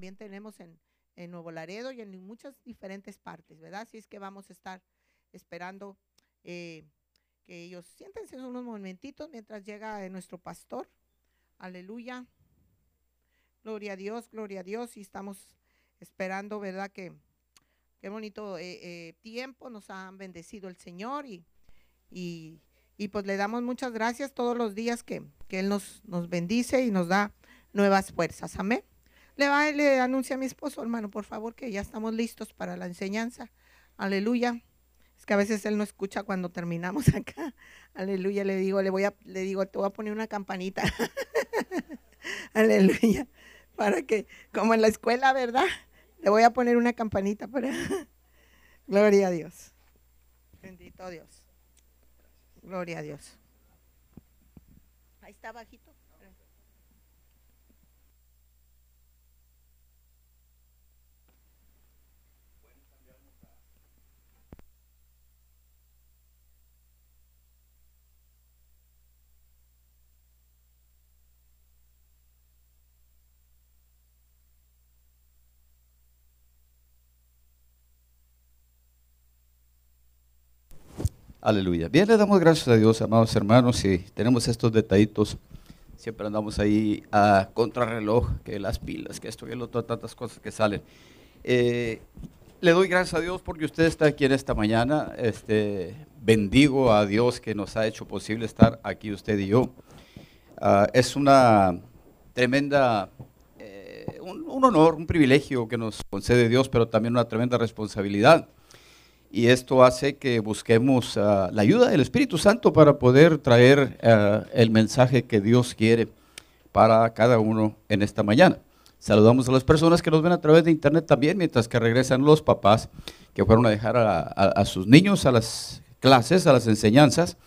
también tenemos en, en Nuevo Laredo y en muchas diferentes partes, ¿verdad? Así es que vamos a estar esperando eh, que ellos siéntense unos momentitos mientras llega eh, nuestro pastor. Aleluya. Gloria a Dios, gloria a Dios. Y estamos esperando, ¿verdad? Que qué bonito eh, tiempo nos han bendecido el Señor y, y, y, pues le damos muchas gracias todos los días que, que Él nos, nos bendice y nos da nuevas fuerzas. Amén. Le, va, le anuncia a mi esposo, hermano, por favor, que ya estamos listos para la enseñanza. Aleluya. Es que a veces él no escucha cuando terminamos acá. Aleluya. Le digo, le voy a, le digo, te voy a poner una campanita. Aleluya. Para que, como en la escuela, ¿verdad? Le voy a poner una campanita para. Gloria a Dios. Bendito Dios. Gloria a Dios. Ahí está bajito. Aleluya. Bien, le damos gracias a Dios, amados hermanos, y tenemos estos detallitos. Siempre andamos ahí a contrarreloj, que las pilas, que esto, que lo otro, tantas cosas que salen. Eh, le doy gracias a Dios porque usted está aquí en esta mañana. Este, bendigo a Dios que nos ha hecho posible estar aquí usted y yo. Uh, es una tremenda, eh, un honor, un privilegio que nos concede Dios, pero también una tremenda responsabilidad y esto hace que busquemos uh, la ayuda del Espíritu Santo para poder traer uh, el mensaje que Dios quiere para cada uno en esta mañana. Saludamos a las personas que nos ven a través de internet también, mientras que regresan los papás que fueron a dejar a sus niños a las clases, a las enseñanzas,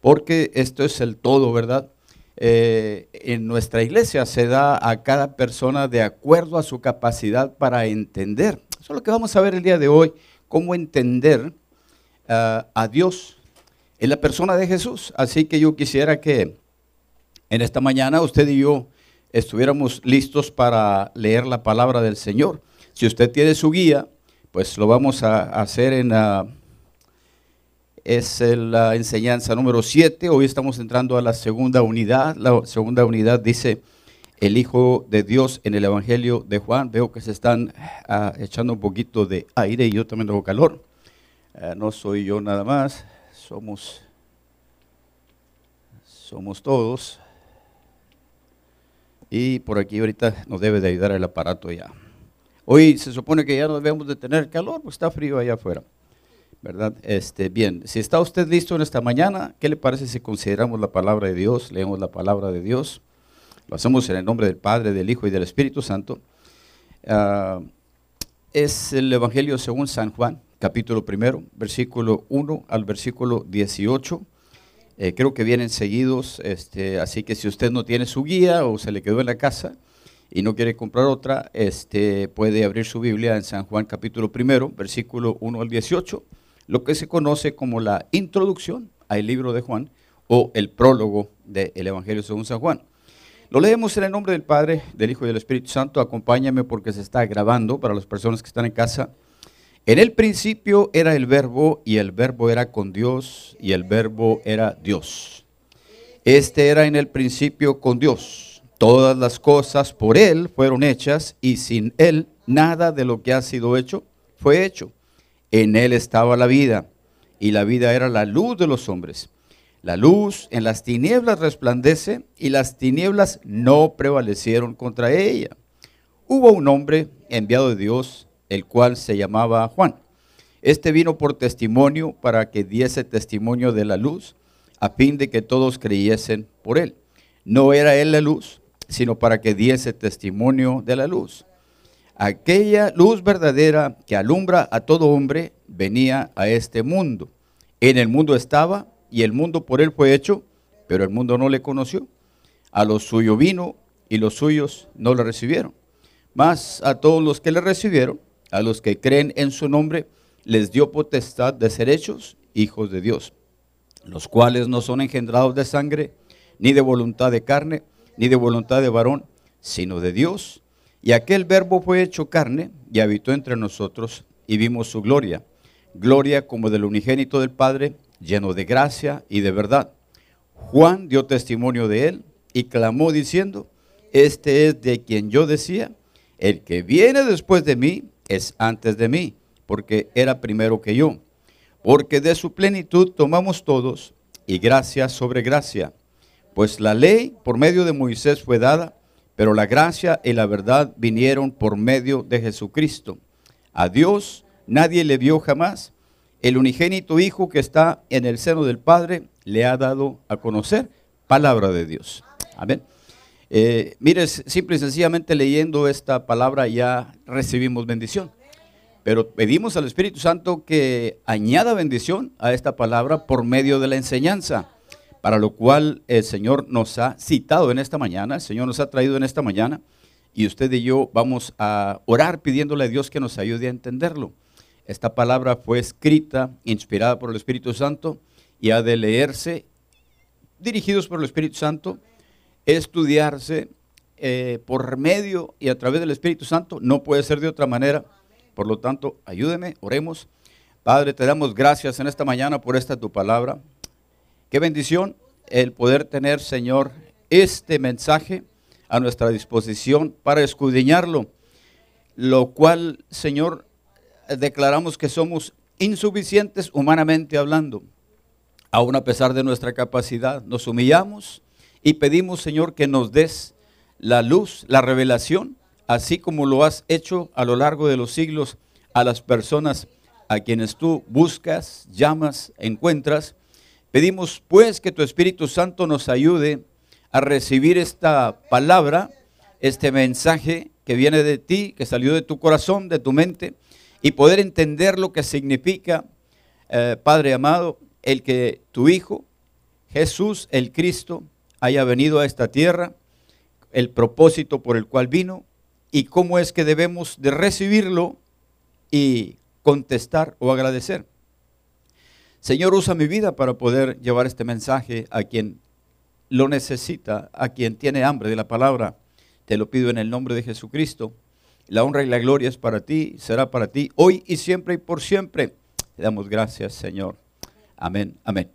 porque esto es el todo, ¿verdad? Eh, en nuestra iglesia se da a cada persona de acuerdo a su capacidad para entender. Eso es lo que vamos a ver el día de hoy cómo entender uh, a Dios en la persona de Jesús. Así que yo quisiera que en esta mañana usted y yo estuviéramos listos para leer la palabra del Señor. Si usted tiene su guía, pues lo vamos a hacer en la... Es la enseñanza número 7. Hoy estamos entrando a la segunda unidad. La segunda unidad dice el Hijo de Dios en el Evangelio de Juan. Veo que se están uh, echando un poquito de aire y yo también tengo calor. Uh, no soy yo nada más, somos, somos todos. Y por aquí ahorita nos debe de ayudar el aparato ya. Hoy se supone que ya no debemos de tener calor, pues está frío allá afuera. ¿Verdad? Este, bien, si está usted listo en esta mañana, ¿qué le parece si consideramos la palabra de Dios, leemos la palabra de Dios? Lo hacemos en el nombre del Padre, del Hijo y del Espíritu Santo. Uh, es el Evangelio según San Juan, capítulo primero, versículo 1 al versículo 18. Eh, creo que vienen seguidos, este, así que si usted no tiene su guía o se le quedó en la casa y no quiere comprar otra, este, puede abrir su Biblia en San Juan capítulo primero, versículo 1 al 18, lo que se conoce como la introducción al libro de Juan o el prólogo del Evangelio según San Juan. Lo leemos en el nombre del Padre, del Hijo y del Espíritu Santo. Acompáñame porque se está grabando para las personas que están en casa. En el principio era el verbo y el verbo era con Dios y el verbo era Dios. Este era en el principio con Dios. Todas las cosas por Él fueron hechas y sin Él nada de lo que ha sido hecho fue hecho. En Él estaba la vida y la vida era la luz de los hombres. La luz en las tinieblas resplandece y las tinieblas no prevalecieron contra ella. Hubo un hombre enviado de Dios, el cual se llamaba Juan. Este vino por testimonio para que diese testimonio de la luz, a fin de que todos creyesen por él. No era él la luz, sino para que diese testimonio de la luz. Aquella luz verdadera que alumbra a todo hombre venía a este mundo. En el mundo estaba y el mundo por él fue hecho, pero el mundo no le conoció. A los suyos vino y los suyos no le recibieron. Mas a todos los que le recibieron, a los que creen en su nombre, les dio potestad de ser hechos hijos de Dios, los cuales no son engendrados de sangre, ni de voluntad de carne, ni de voluntad de varón, sino de Dios. Y aquel verbo fue hecho carne y habitó entre nosotros y vimos su gloria, gloria como del unigénito del Padre, lleno de gracia y de verdad. Juan dio testimonio de él y clamó diciendo, este es de quien yo decía, el que viene después de mí es antes de mí, porque era primero que yo. Porque de su plenitud tomamos todos y gracia sobre gracia. Pues la ley por medio de Moisés fue dada, pero la gracia y la verdad vinieron por medio de Jesucristo. A Dios nadie le vio jamás. El unigénito Hijo que está en el seno del Padre le ha dado a conocer palabra de Dios. Amén. Eh, mire, simple y sencillamente leyendo esta palabra ya recibimos bendición. Pero pedimos al Espíritu Santo que añada bendición a esta palabra por medio de la enseñanza, para lo cual el Señor nos ha citado en esta mañana, el Señor nos ha traído en esta mañana, y usted y yo vamos a orar pidiéndole a Dios que nos ayude a entenderlo. Esta palabra fue escrita, inspirada por el Espíritu Santo, y ha de leerse, dirigidos por el Espíritu Santo, estudiarse eh, por medio y a través del Espíritu Santo, no puede ser de otra manera. Por lo tanto, ayúdeme, oremos. Padre, te damos gracias en esta mañana por esta tu palabra. Qué bendición el poder tener, Señor, este mensaje a nuestra disposición para escudriñarlo, lo cual, Señor, declaramos que somos insuficientes humanamente hablando. Aún a pesar de nuestra capacidad, nos humillamos y pedimos, Señor, que nos des la luz, la revelación, así como lo has hecho a lo largo de los siglos a las personas a quienes tú buscas, llamas, encuentras. Pedimos pues que tu Espíritu Santo nos ayude a recibir esta palabra, este mensaje que viene de ti, que salió de tu corazón, de tu mente, y poder entender lo que significa, eh, Padre amado, el que tu Hijo, Jesús el Cristo, haya venido a esta tierra, el propósito por el cual vino y cómo es que debemos de recibirlo y contestar o agradecer. Señor, usa mi vida para poder llevar este mensaje a quien lo necesita, a quien tiene hambre de la palabra. Te lo pido en el nombre de Jesucristo. La honra y la gloria es para ti, será para ti, hoy y siempre y por siempre. Te damos gracias, Señor. Amén, amén.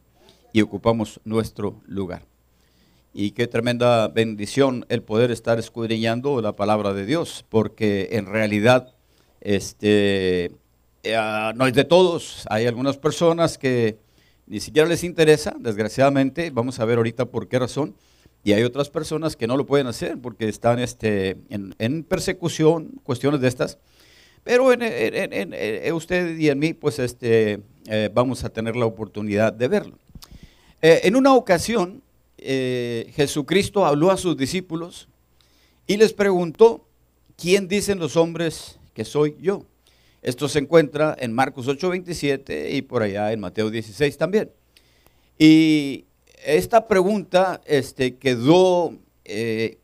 Y ocupamos nuestro lugar. Y qué tremenda bendición el poder estar escudriñando la palabra de Dios, porque en realidad este, eh, no es de todos. Hay algunas personas que ni siquiera les interesa, desgraciadamente, vamos a ver ahorita por qué razón. Y hay otras personas que no lo pueden hacer porque están este, en, persecución, cuestiones de estas. Pero en, usted y en mí, pues este, eh, vamos a tener la oportunidad de verlo. Eh, en una ocasión, eh, Jesucristo habló a sus discípulos y les preguntó, ¿quién dicen los hombres que soy yo? Esto se encuentra en Marcos 8:27 y por allá en Mateo 16 también. Y esta pregunta este, quedó eh,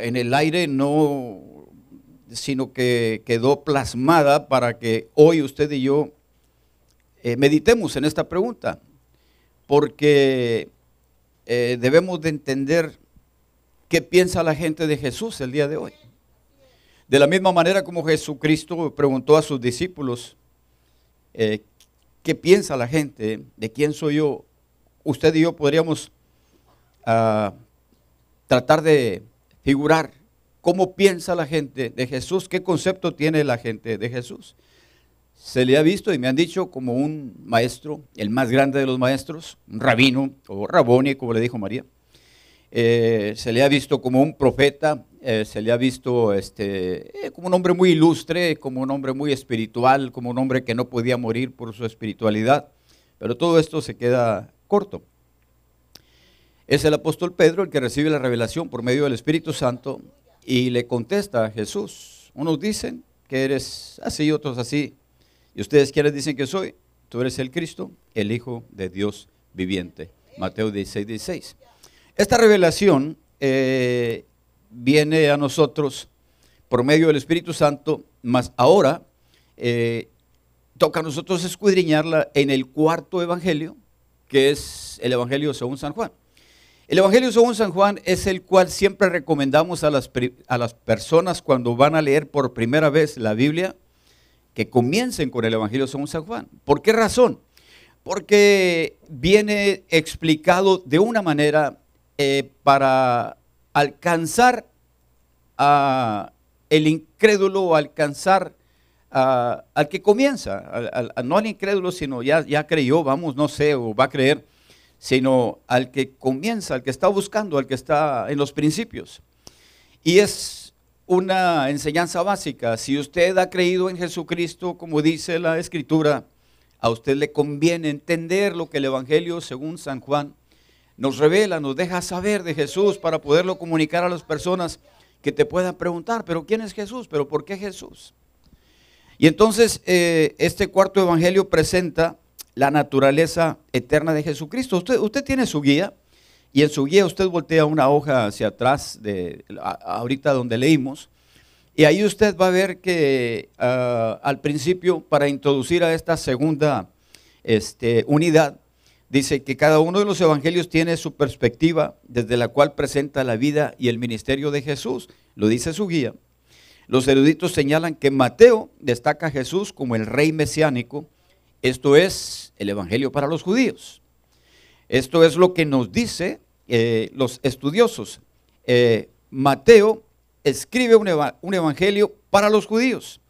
en el aire, no, sino que quedó plasmada para que hoy usted y yo eh, meditemos en esta pregunta. Porque eh, debemos de entender qué piensa la gente de Jesús el día de hoy. De la misma manera como Jesucristo preguntó a sus discípulos, ¿qué piensa la gente? ¿De quién soy yo? Usted y yo podríamos ah, tratar de figurar cómo piensa la gente de Jesús, qué concepto tiene la gente de Jesús. Se le ha visto y me han dicho como un maestro, el más grande de los maestros, un rabino o raboni, como le dijo María. Eh, se le ha visto como un profeta, eh, se le ha visto este, eh, como un hombre muy ilustre, como un hombre muy espiritual, como un hombre que no podía morir por su espiritualidad. Pero todo esto se queda corto. Es el apóstol Pedro el que recibe la revelación por medio del Espíritu Santo y le contesta a Jesús. Unos dicen que eres así, otros así. ¿Y ustedes quiénes dicen que soy? Tú eres el Cristo, el Hijo de Dios viviente. Mateo 16, 16. Esta revelación eh, viene a nosotros por medio del Espíritu Santo, mas ahora eh, toca a nosotros escudriñarla en el cuarto evangelio, que es el evangelio según San Juan. El Evangelio según San Juan es el cual siempre recomendamos a las, a las personas cuando van a leer por primera vez la Biblia que comiencen con el Evangelio según San Juan. ¿Por qué razón? Porque viene explicado de una manera eh, para alcanzar a el incrédulo, alcanzar al que comienza, no al incrédulo, sino ya, ya creyó, vamos, no sé, o va a creer sino al que comienza, al que está buscando, al que está en los principios. Y es una enseñanza básica. Si usted ha creído en Jesucristo, como dice la Escritura, a usted le conviene entender lo que el Evangelio, según San Juan, nos revela, nos deja saber de Jesús para poderlo comunicar a las personas que te puedan preguntar, pero ¿quién es Jesús? ¿Pero por qué Jesús? Y entonces eh, este cuarto Evangelio presenta la naturaleza eterna de Jesucristo. Usted, usted tiene su guía y en su guía usted voltea una hoja hacia atrás de ahorita donde leímos y ahí usted va a ver que ah, al principio para introducir a esta segunda este, unidad dice que cada uno de los evangelios tiene su perspectiva desde la cual presenta la vida y el ministerio de Jesús. Lo dice su guía. Los eruditos señalan que Mateo destaca a Jesús como el rey mesiánico esto es el Evangelio para los judíos. Esto es lo que nos dice eh, los estudiosos. Eh, Mateo escribe un, un, Evangelio para los judíos.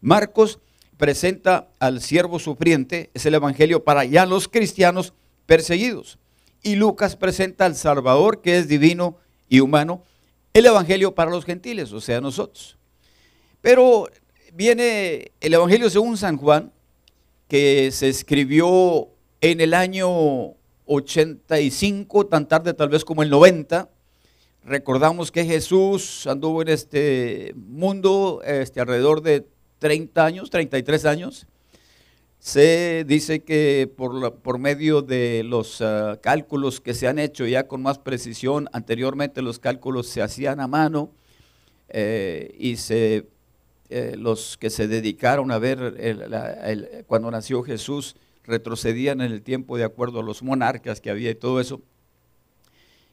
Marcos presenta al siervo sufriente, es el Evangelio para ya los cristianos perseguidos. Y Lucas presenta al Salvador, que es divino y humano, el Evangelio para los gentiles, o sea, nosotros. Pero viene el Evangelio según San Juan, que se escribió en el año 85, tan tarde tal vez como el 90. Recordamos que Jesús anduvo en este mundo este, alrededor de 30 años, 33 años. Se dice que por, por medio de los ah, cálculos que se han hecho ya con más precisión, anteriormente los cálculos se hacían a mano eh, y se eh, los que se dedicaron a ver cuando nació Jesús retrocedían en el tiempo de acuerdo a los monarcas que había y todo eso.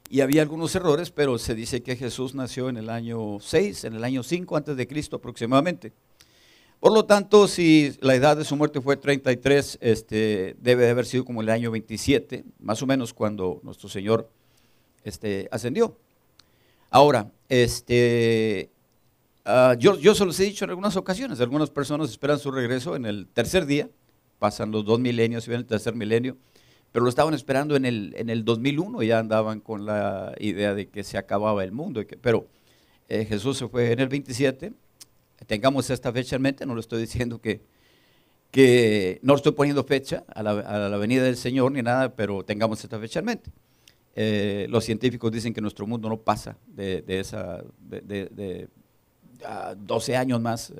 Y había algunos errores, pero se dice que Jesús nació en el año 6, en el año 5 antes de Cristo aproximadamente. Por lo tanto, si la edad de su muerte fue 33, este, debe de haber sido como el año 27, más o menos cuando nuestro Señor este, ascendió. Ahora, este, Ah, yo, yo se los he dicho en algunas ocasiones, algunas personas esperan su regreso en el tercer día, pasan los dos milenios y ven el tercer milenio, pero lo estaban esperando en el, en el 2001 y ya andaban con la idea de que se acababa el mundo. pero eh, Jesús se fue en el 27, tengamos esta fecha en mente, no le estoy diciendo que, que no estoy poniendo fecha a la, venida del Señor ni nada, pero tengamos esta fecha en mente. Eh, los científicos dicen que nuestro mundo no pasa de, esa, de, 12 años más,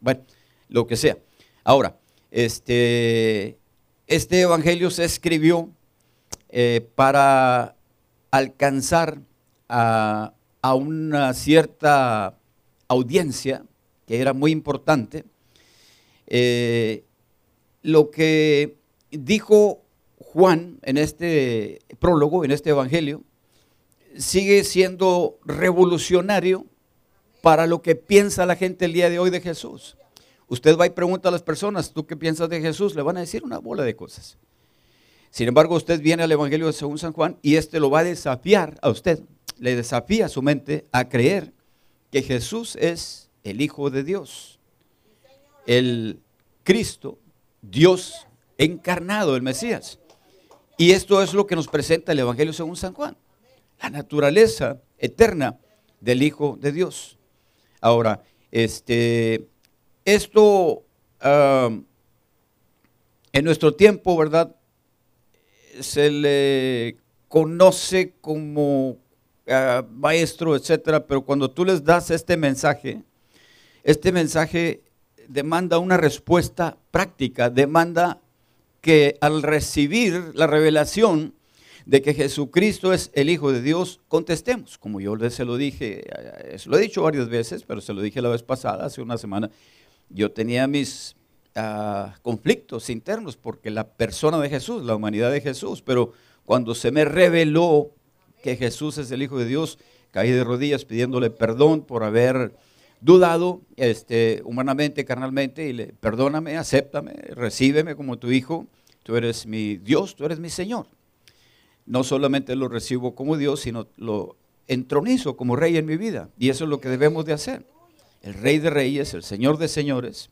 bueno, lo que sea. Ahora, este, este evangelio se escribió eh, para alcanzar a, una cierta audiencia que era muy importante. Eh, lo que dijo Juan en este prólogo, en este evangelio, sigue siendo revolucionario para lo que piensa la gente el día de hoy de Jesús. Usted va y pregunta a las personas, ¿tú qué piensas de Jesús? Le van a decir una bola de cosas. Sin embargo, usted viene al Evangelio según San Juan y este lo va a desafiar a usted, le desafía a su mente a creer que Jesús es el Hijo de Dios, el Cristo, Dios encarnado, el Mesías. Y esto es lo que nos presenta el Evangelio según San Juan, la naturaleza eterna del Hijo de Dios. Ahora, este, esto en nuestro tiempo, ¿verdad? Se le conoce como ah, maestro, etcétera, pero cuando tú les das este mensaje, este mensaje demanda una respuesta práctica, demanda que al recibir la revelación de que Jesucristo es el Hijo de Dios, contestemos. Como yo se lo dije, eh, se lo he dicho varias veces, pero se lo dije la vez pasada, hace una semana, yo tenía mis ah, conflictos internos porque la persona de Jesús, la humanidad de Jesús, pero cuando se me reveló que Jesús es el Hijo de Dios, caí de rodillas pidiéndole perdón por haber dudado este, humanamente, carnalmente, y le, perdóname, acéptame, recíbeme como tu hijo, tú eres mi Dios, tú eres mi Señor. No solamente lo recibo como Dios, sino lo entronizo como rey en mi vida. Y eso es lo que debemos de hacer. El rey de reyes, el señor de señores.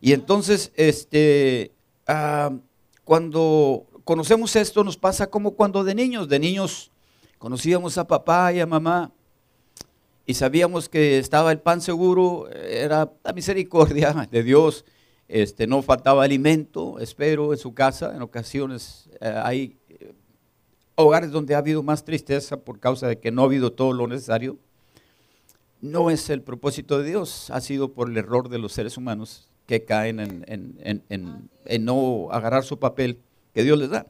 Y entonces, este, ah, cuando conocemos esto, nos pasa como cuando de niños, de niños conocíamos a papá y a mamá y sabíamos que estaba el pan seguro, era la misericordia de Dios, este, no faltaba alimento, espero, en su casa, en ocasiones eh, hay hogares donde ha habido más tristeza por causa de que no ha habido todo lo necesario. No es el propósito de Dios, ha sido por el error de los seres humanos que caen en, no agarrar su papel que Dios les da.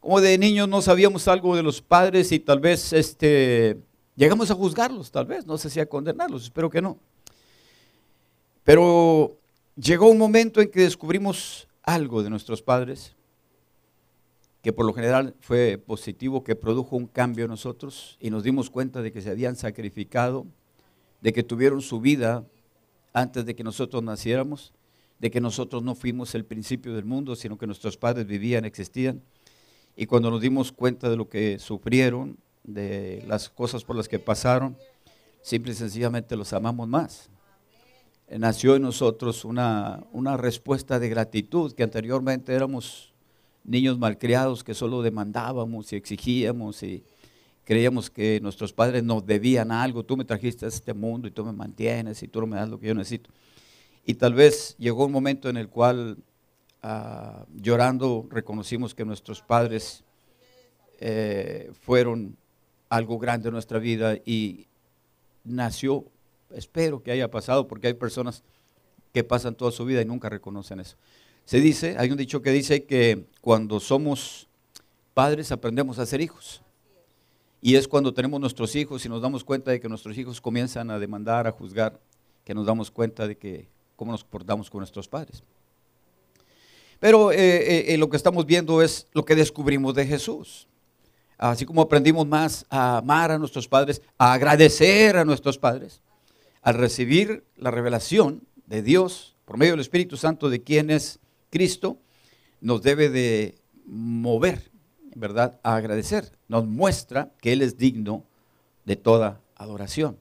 Como de niños no sabíamos algo de los padres y tal vez este, llegamos a juzgarlos, tal vez, no sé si a condenarlos, espero que no. Pero llegó un momento en que descubrimos algo de nuestros padres que por lo general fue positivo, que produjo un cambio en nosotros y nos dimos cuenta de que se habían sacrificado, de que tuvieron su vida antes de que nosotros naciéramos, de que nosotros no fuimos el principio del mundo, sino que nuestros padres vivían, existían. Y cuando nos dimos cuenta de lo que sufrieron, de las cosas por las que pasaron, simple y sencillamente los amamos más. Nació en nosotros una, una respuesta de gratitud, que anteriormente éramos niños malcriados que solo demandábamos y exigíamos y creíamos que nuestros padres nos debían algo, tú me trajiste a este mundo y tú me mantienes y tú no me das lo que yo necesito. Y tal vez llegó un momento en el cual ah, llorando reconocimos que nuestros padres eh, fueron algo grande en nuestra vida y nació, espero que haya pasado porque hay personas que pasan toda su vida y nunca reconocen eso. Se dice, hay un dicho que dice que cuando somos padres aprendemos a ser hijos. Y es cuando tenemos nuestros hijos y nos damos cuenta de que nuestros hijos comienzan a demandar, a juzgar, que nos damos cuenta de que cómo nos portamos con nuestros padres. Pero eh, eh, eh, lo que estamos viendo es lo que descubrimos de Jesús. Así como aprendimos más a amar a nuestros padres, a agradecer a nuestros padres, al recibir la revelación de Dios por medio del Espíritu Santo de quién es Cristo, nos debe de mover ¿verdad?, a agradecer. Nos muestra que Él es digno de toda adoración.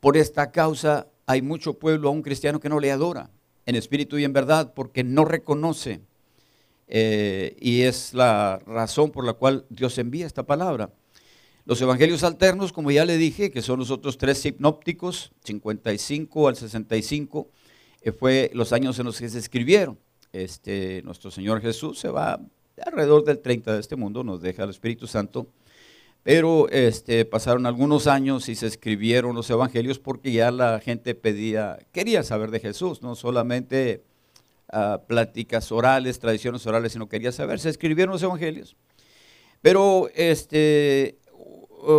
Por esta causa hay mucho pueblo, un cristiano que no le adora en espíritu y en verdad, porque no reconoce. Eh, y es la razón por la cual Dios envía esta palabra. Los evangelios alternos, como ya le dije, que son los otros tres sinópticos, 55 al 65, eh, fue los años en los que se escribieron. Este, nuestro Señor Jesús se va alrededor del 30 de este mundo, nos deja el Espíritu Santo. Pero este, pasaron algunos años y se escribieron los evangelios porque ya la gente pedía, quería saber de Jesús, no solamente uh, pláticas orales, tradiciones orales, sino quería saber. Se escribieron los evangelios. Pero este,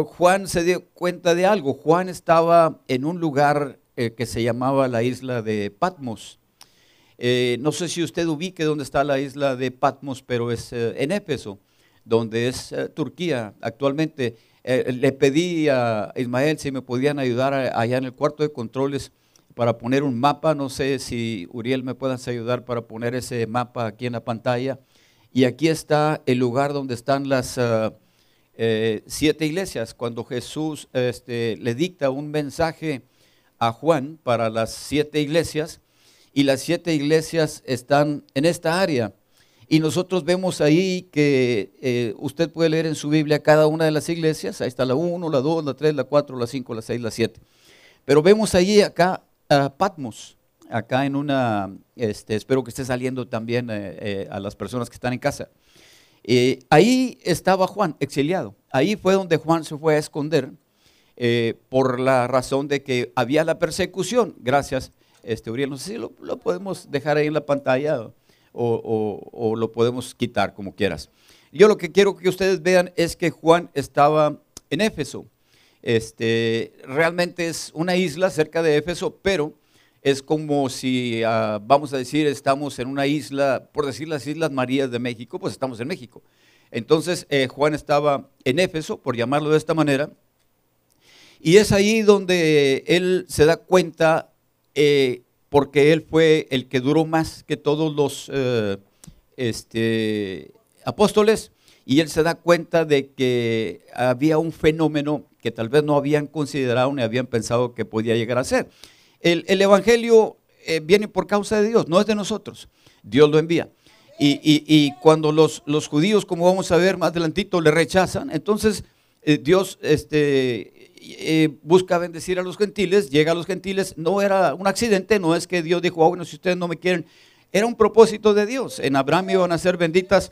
Juan se dio cuenta de algo. Juan estaba en un lugar eh, que se llamaba la isla de Patmos. Eh, no sé si usted ubique dónde está la isla de Patmos, pero es eh, en Éfeso, donde es eh, Turquía actualmente. le pedí a Ismael si me podían ayudar allá en el cuarto de controles para poner un mapa. No sé si Uriel me puedas ayudar para poner ese mapa aquí en la pantalla. Y aquí está el lugar donde están las siete iglesias. Cuando Jesús este, le dicta un mensaje a Juan para las siete iglesias, y las siete iglesias están en esta área. Y nosotros vemos ahí que eh, usted puede leer en su Biblia cada una de las iglesias, ahí está la 1, la 2, la 3, la 4, la 5, la 6, la 7. Pero vemos ahí acá a Patmos, acá en una, este, espero que esté saliendo también eh, eh, a las personas que están en casa. ahí estaba Juan, exiliado. Ahí fue donde Juan se fue a esconder por la razón de que había la persecución, gracias este, Uriel, no sé si lo, podemos dejar ahí en la pantalla o, lo podemos quitar como quieras. Yo lo que quiero que ustedes vean es que Juan estaba en Éfeso. Este, realmente es una isla cerca de Éfeso, pero es como si, ah, vamos a decir, estamos en una isla, por decir las Islas Marías de México, pues estamos en México. Entonces eh, Juan estaba en Éfeso, por llamarlo de esta manera, y es ahí donde él se da cuenta, eh, porque él fue el que duró más que todos los eh, este, apóstoles, y él se da cuenta de que había un fenómeno que tal vez no habían considerado ni habían pensado que podía llegar a ser. El, Evangelio eh, viene por causa de Dios, no es de nosotros, Dios lo envía. Y, cuando los, los, judíos, como vamos a ver más adelantito, le rechazan, entonces Dios este, eh, busca bendecir a los gentiles, llega a los gentiles, no era un accidente, no es que Dios dijo, oh, bueno, si ustedes no me quieren, era un propósito de Dios. En Abraham iban a ser benditas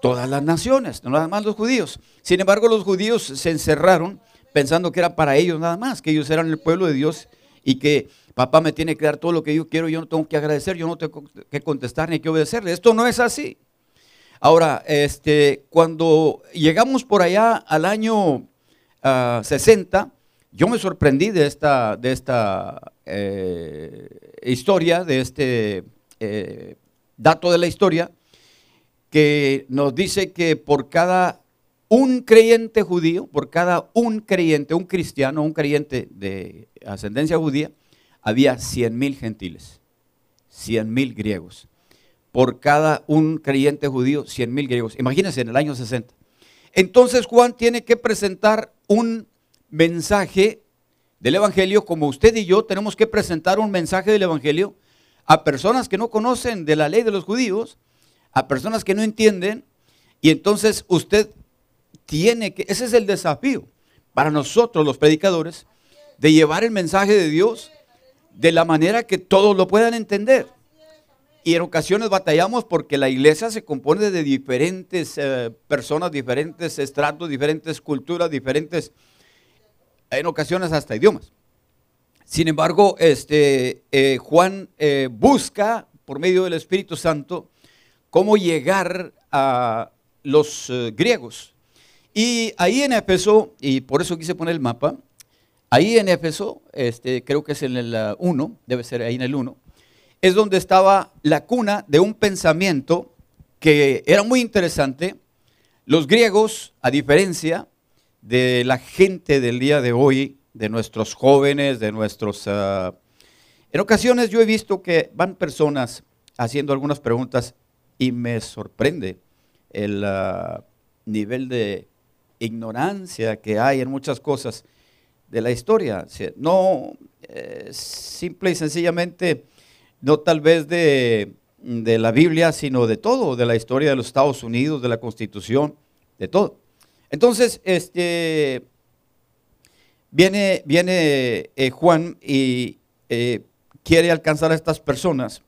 todas las naciones, no nada más los judíos. Sin embargo, los judíos se encerraron pensando que era para ellos nada más, que ellos eran el pueblo de Dios y que papá me tiene que dar todo lo que yo quiero, yo no tengo que agradecer, yo no tengo que contestar ni que obedecerle. Esto no es así. Ahora, este, cuando llegamos por allá al año 60, ah, yo me sorprendí de esta, de esta eh, historia, de este eh, dato de la historia, que nos dice que por cada un creyente judío, por cada un creyente, un cristiano, un creyente de ascendencia judía, había 100 mil gentiles, 100 mil griegos. Por cada un creyente judío, 100 mil griegos. Imagínense en el año 60. Entonces Juan tiene que presentar un mensaje del Evangelio, como usted y yo tenemos que presentar un mensaje del Evangelio a personas que no conocen de la ley de los judíos, a personas que no entienden, y entonces usted tiene que, ese es el desafío para nosotros los predicadores, de llevar el mensaje de Dios de la manera que todos lo puedan entender. Y en ocasiones batallamos porque la iglesia se compone de diferentes eh, personas, diferentes estratos, diferentes culturas, diferentes, en ocasiones hasta idiomas. Sin embargo, este, eh, Juan eh, busca, por medio del Espíritu Santo, cómo llegar a los griegos. Y ahí en Éfeso, y por eso quise poner el mapa, ahí en Éfeso, este, creo que es en el 1, debe ser ahí en el 1, es donde estaba la cuna de un pensamiento que era muy interesante. Los griegos, a diferencia de la gente del día de hoy, de nuestros jóvenes, de nuestros... Ah, en ocasiones yo he visto que van personas haciendo algunas preguntas y me sorprende el ah, nivel de ignorancia que hay en muchas cosas de la historia. No, eh, simple y sencillamente no tal vez de, la Biblia, sino de todo, de la historia de los Estados Unidos, de la Constitución, de todo. Entonces, este, viene, viene eh, Juan y eh, quiere alcanzar a estas personas.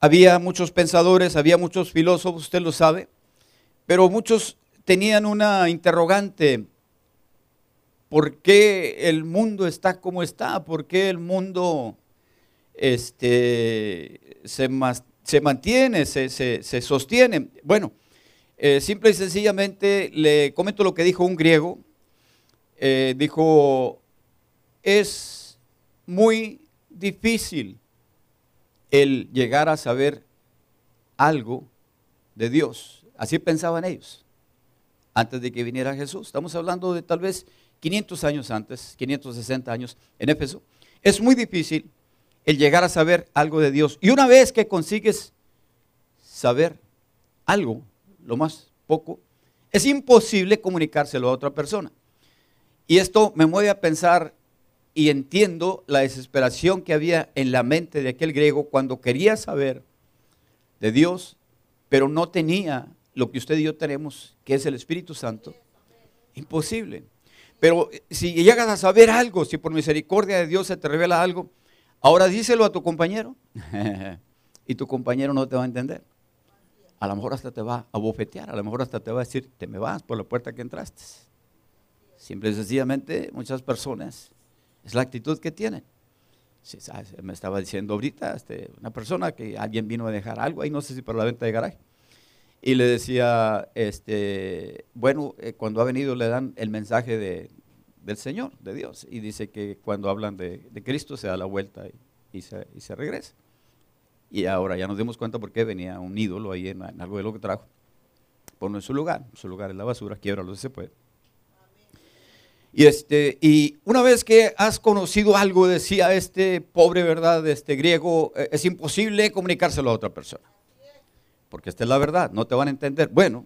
Había muchos pensadores, había muchos filósofos, usted lo sabe, pero muchos tenían una interrogante. ¿Por qué el mundo está como está? ¿Por qué el mundo este, se, mantiene, se, sostiene. Bueno, eh, simple y sencillamente le comento lo que dijo un griego. Eh, dijo, es muy difícil el llegar a saber algo de Dios. Así pensaban ellos antes de que viniera Jesús. Estamos hablando de tal vez 500 años antes, 560 años en Éfeso. Es muy difícil el llegar a saber algo de Dios. Y una vez que consigues saber algo, lo más poco, es imposible comunicárselo a otra persona. Y esto me mueve a pensar y entiendo la desesperación que había en la mente de aquel griego cuando quería saber de Dios, pero no tenía lo que usted y yo tenemos, que es el Espíritu Santo. Imposible. Pero si llegas a saber algo, si por misericordia de Dios se te revela algo, Ahora díselo a tu compañero y tu compañero no te va a entender. A lo mejor hasta te va a bofetear, a lo mejor hasta te va a decir, te me vas por la puerta que entraste. Simple y sencillamente, muchas personas, es la actitud que tienen. Me estaba diciendo ahorita este, una persona que alguien vino a dejar algo ahí, no sé si para la venta de garaje. Y le decía, este, bueno, eh, cuando ha venido le dan el mensaje de, del Señor, de Dios. Y dice que cuando hablan de, Cristo se da la vuelta y, se, regresa. Y ahora ya nos dimos cuenta por qué venía un ídolo ahí en, algo de lo que trajo. ponlo en su lugar. Su lugar es la basura, quiebralo si se puede. Y, este, y una vez que has conocido algo, decía este pobre, ¿verdad? Este griego, eh, es imposible comunicárselo a otra persona. Porque esta es la verdad, no te van a entender. Bueno,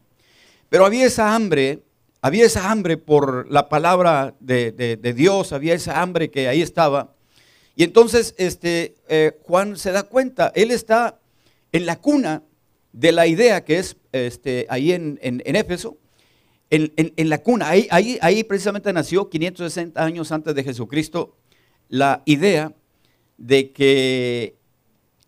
pero había esa hambre, había esa hambre por la palabra de, Dios, había esa hambre que ahí estaba. Y entonces este, eh, Juan se da cuenta, él está en la cuna de la idea que es este, ahí en, en Éfeso, en, la cuna, ahí, ahí, ahí precisamente nació 560 años antes de Jesucristo la idea de que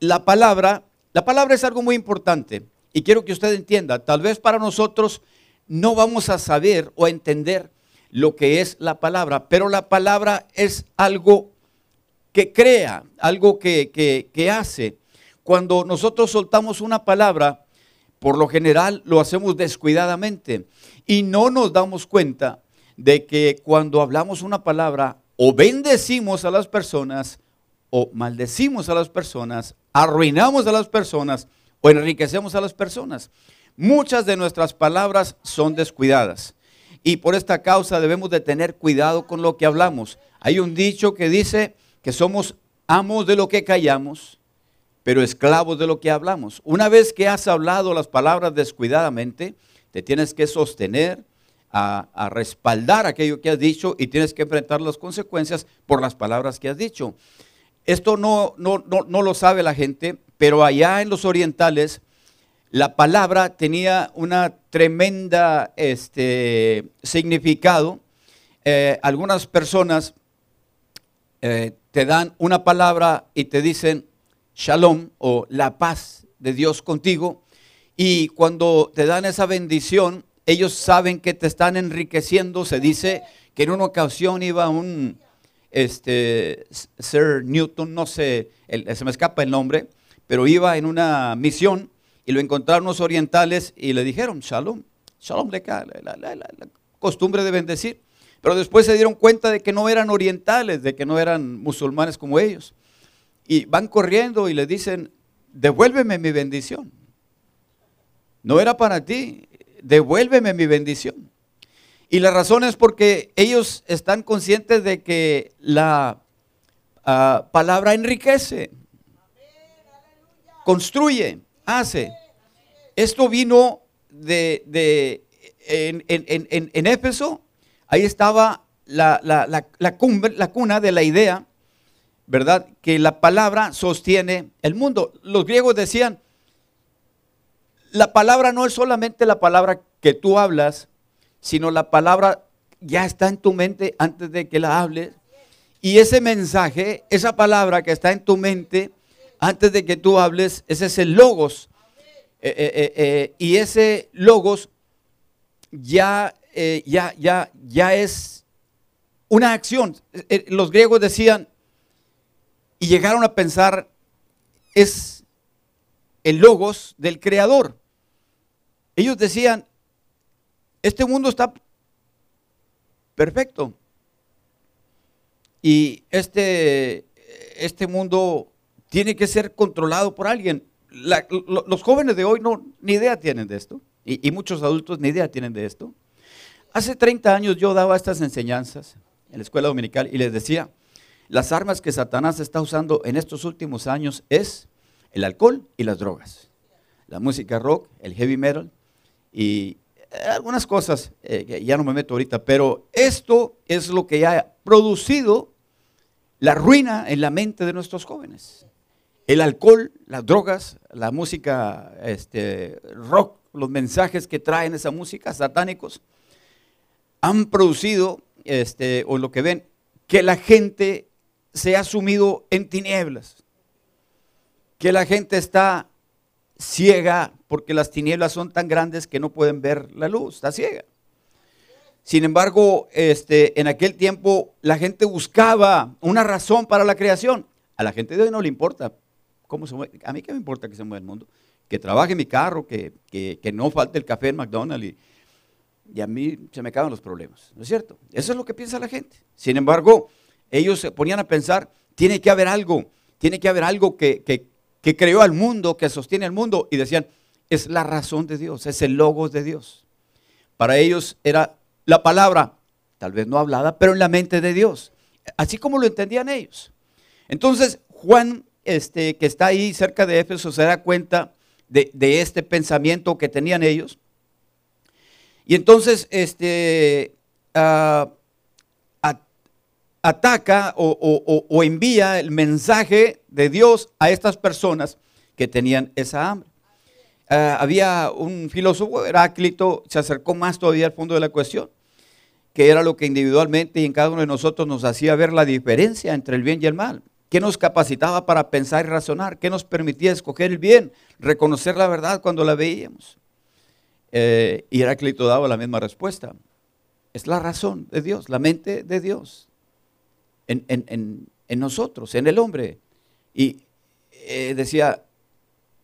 la palabra, la palabra es algo muy importante y quiero que usted entienda, tal vez para nosotros no vamos a saber o entender lo que es la palabra, pero la palabra es algo que crea, algo que, que hace. Cuando nosotros soltamos una palabra, por lo general lo hacemos descuidadamente y no nos damos cuenta de que cuando hablamos una palabra o bendecimos a las personas o maldecimos a las personas, arruinamos a las personas o enriquecemos a las personas. Muchas de nuestras palabras son descuidadas y por esta causa debemos de tener cuidado con lo que hablamos. Hay un dicho que dice que somos amos de lo que callamos, pero esclavos de lo que hablamos. Una vez que has hablado las palabras descuidadamente, te tienes que sostener, a, respaldar aquello que has dicho y tienes que enfrentar las consecuencias por las palabras que has dicho. Esto no, no, lo sabe la gente, pero allá en los orientales la palabra tenía una tremenda este, significado. Eh, algunas personas eh, te dan una palabra y te dicen shalom o la paz de Dios contigo y cuando te dan esa bendición, ellos saben que te están enriqueciendo. Se dice que en una ocasión iba un este, Sir Newton, no sé, se me escapa el nombre, pero iba en una misión y lo encontraron los orientales y le dijeron, shalom, shalom, la, la, la, costumbre de bendecir. Pero después se dieron cuenta de que no eran orientales, de que no eran musulmanes como ellos. Y van corriendo y le dicen, devuélveme mi bendición. No era para ti, devuélveme mi bendición. Y la razón es porque ellos están conscientes de que la ah, palabra enriquece, construye, hace. Esto vino de, en, en, Éfeso, ahí estaba la, la, la cuna de la idea, ¿verdad? Que la palabra sostiene el mundo. Los griegos decían, la palabra no es solamente la palabra que tú hablas, sino la palabra ya está en tu mente antes de que la hables. Y ese mensaje, esa palabra que está en tu mente antes de que tú hables, ese es el logos. Eh, eh, eh, y ese logos ya, ya, ya, ya es una acción. los griegos decían y llegaron a pensar, es el logos del creador. Ellos decían, este mundo está perfecto. Y este, este mundo tiene que ser controlado por alguien. los jóvenes de hoy no, ni idea tienen de esto. Y, muchos adultos ni idea tienen de esto. Hace 30 años yo daba estas enseñanzas en la escuela dominical y les decía, las armas que Satanás está usando en estos últimos años es el alcohol y las drogas. La música rock, el heavy metal, y eh, algunas cosas eh, que ya no me meto ahorita, pero esto es lo que ha producido la ruina en la mente de nuestros jóvenes. El alcohol, las drogas, la música este, rock, los mensajes que traen esa música satánicos, han producido, este, o lo que ven, que la gente se ha sumido en tinieblas, que la gente está ciega porque las tinieblas son tan grandes que no pueden ver la luz, está ciega. Sin embargo, este, en aquel tiempo la gente buscaba una razón para la creación. A la gente de hoy no le importa A mí qué me importa que se mueva el mundo. Que trabaje mi carro, que, no falte el café en McDonald's y, y, a mí se me acaban los problemas. ¿No es cierto? Eso es lo que piensa la gente. Sin embargo, ellos se ponían a pensar, tiene que haber algo, tiene que haber algo que, que creó al mundo, que sostiene al mundo, y decían, es la razón de Dios, es el logos de Dios. Para ellos era la palabra, tal vez no hablada, pero en la mente de Dios, así como lo entendían ellos. Entonces, Juan, este, que está ahí cerca de Éfeso, se da cuenta de, este pensamiento que tenían ellos. Y entonces, este, ah, ataca o, envía el mensaje de Dios a estas personas que tenían esa hambre. Ah, había un filósofo, Heráclito, se acercó más todavía al fondo de la cuestión, que era lo que individualmente y en cada uno de nosotros nos hacía ver la diferencia entre el bien y el mal. ¿Qué nos capacitaba para pensar y razonar? ¿Qué nos permitía escoger el bien? Reconocer la verdad cuando la veíamos. Eh, y Heráclito daba la misma respuesta. Es la razón de Dios, la mente de Dios en, nosotros, en el hombre. Y eh, decía,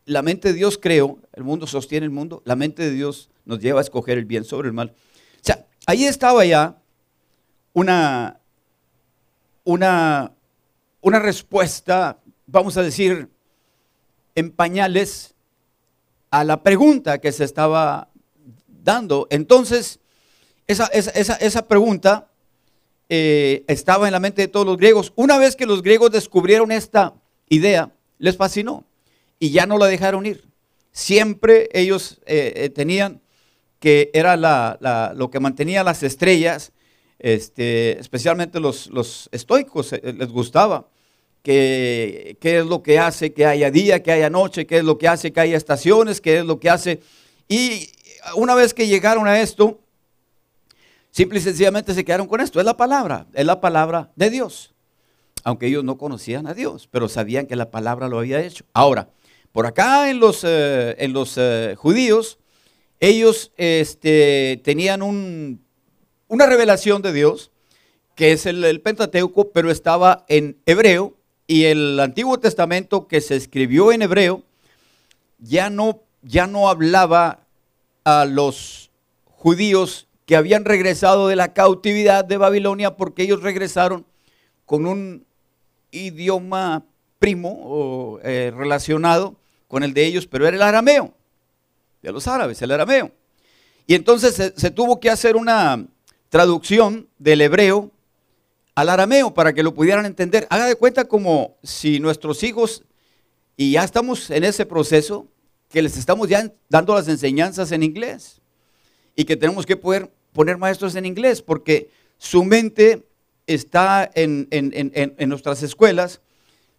la mente de Dios creo, el mundo sostiene el mundo, la mente de Dios nos lleva a escoger el bien sobre el mal. O sea, ahí estaba ya una, una, una respuesta, vamos a decir, en pañales a la pregunta que se estaba dando. Entonces, esa, esa, esa pregunta eh, estaba en la mente de todos los griegos. Una vez que los griegos descubrieron esta idea, les fascinó y ya no la dejaron ir. Siempre ellos eh, eh, tenían que era lo que mantenía las estrellas, este, especialmente los, los estoicos les gustaba, que, qué es lo que hace que haya día, que haya noche, qué es lo que hace que haya estaciones, qué es lo que hace. Y una vez que llegaron a esto, Simple y sencillamente se quedaron con esto. Es la palabra, es la palabra de Dios. Aunque ellos no conocían a Dios, pero sabían que la palabra lo había hecho. Ahora, por acá en los, eh, en los eh, judíos, ellos este, tenían un, una revelación de Dios, que es el, Pentateuco, pero estaba en hebreo, y el Antiguo Testamento que se escribió en hebreo ya no, ya no hablaba a los judíos que habían regresado de la cautividad de Babilonia porque ellos regresaron con un idioma primo o eh, relacionado con el de ellos, pero era el arameo, de los árabes, el arameo. Y entonces se, se tuvo que hacer una traducción del hebreo al arameo para que lo pudieran entender. Haga de cuenta como si nuestros hijos, y ya estamos en ese proceso, que les estamos ya dando las enseñanzas en inglés y que tenemos que poder poner maestros en inglés, porque su mente está en, nuestras escuelas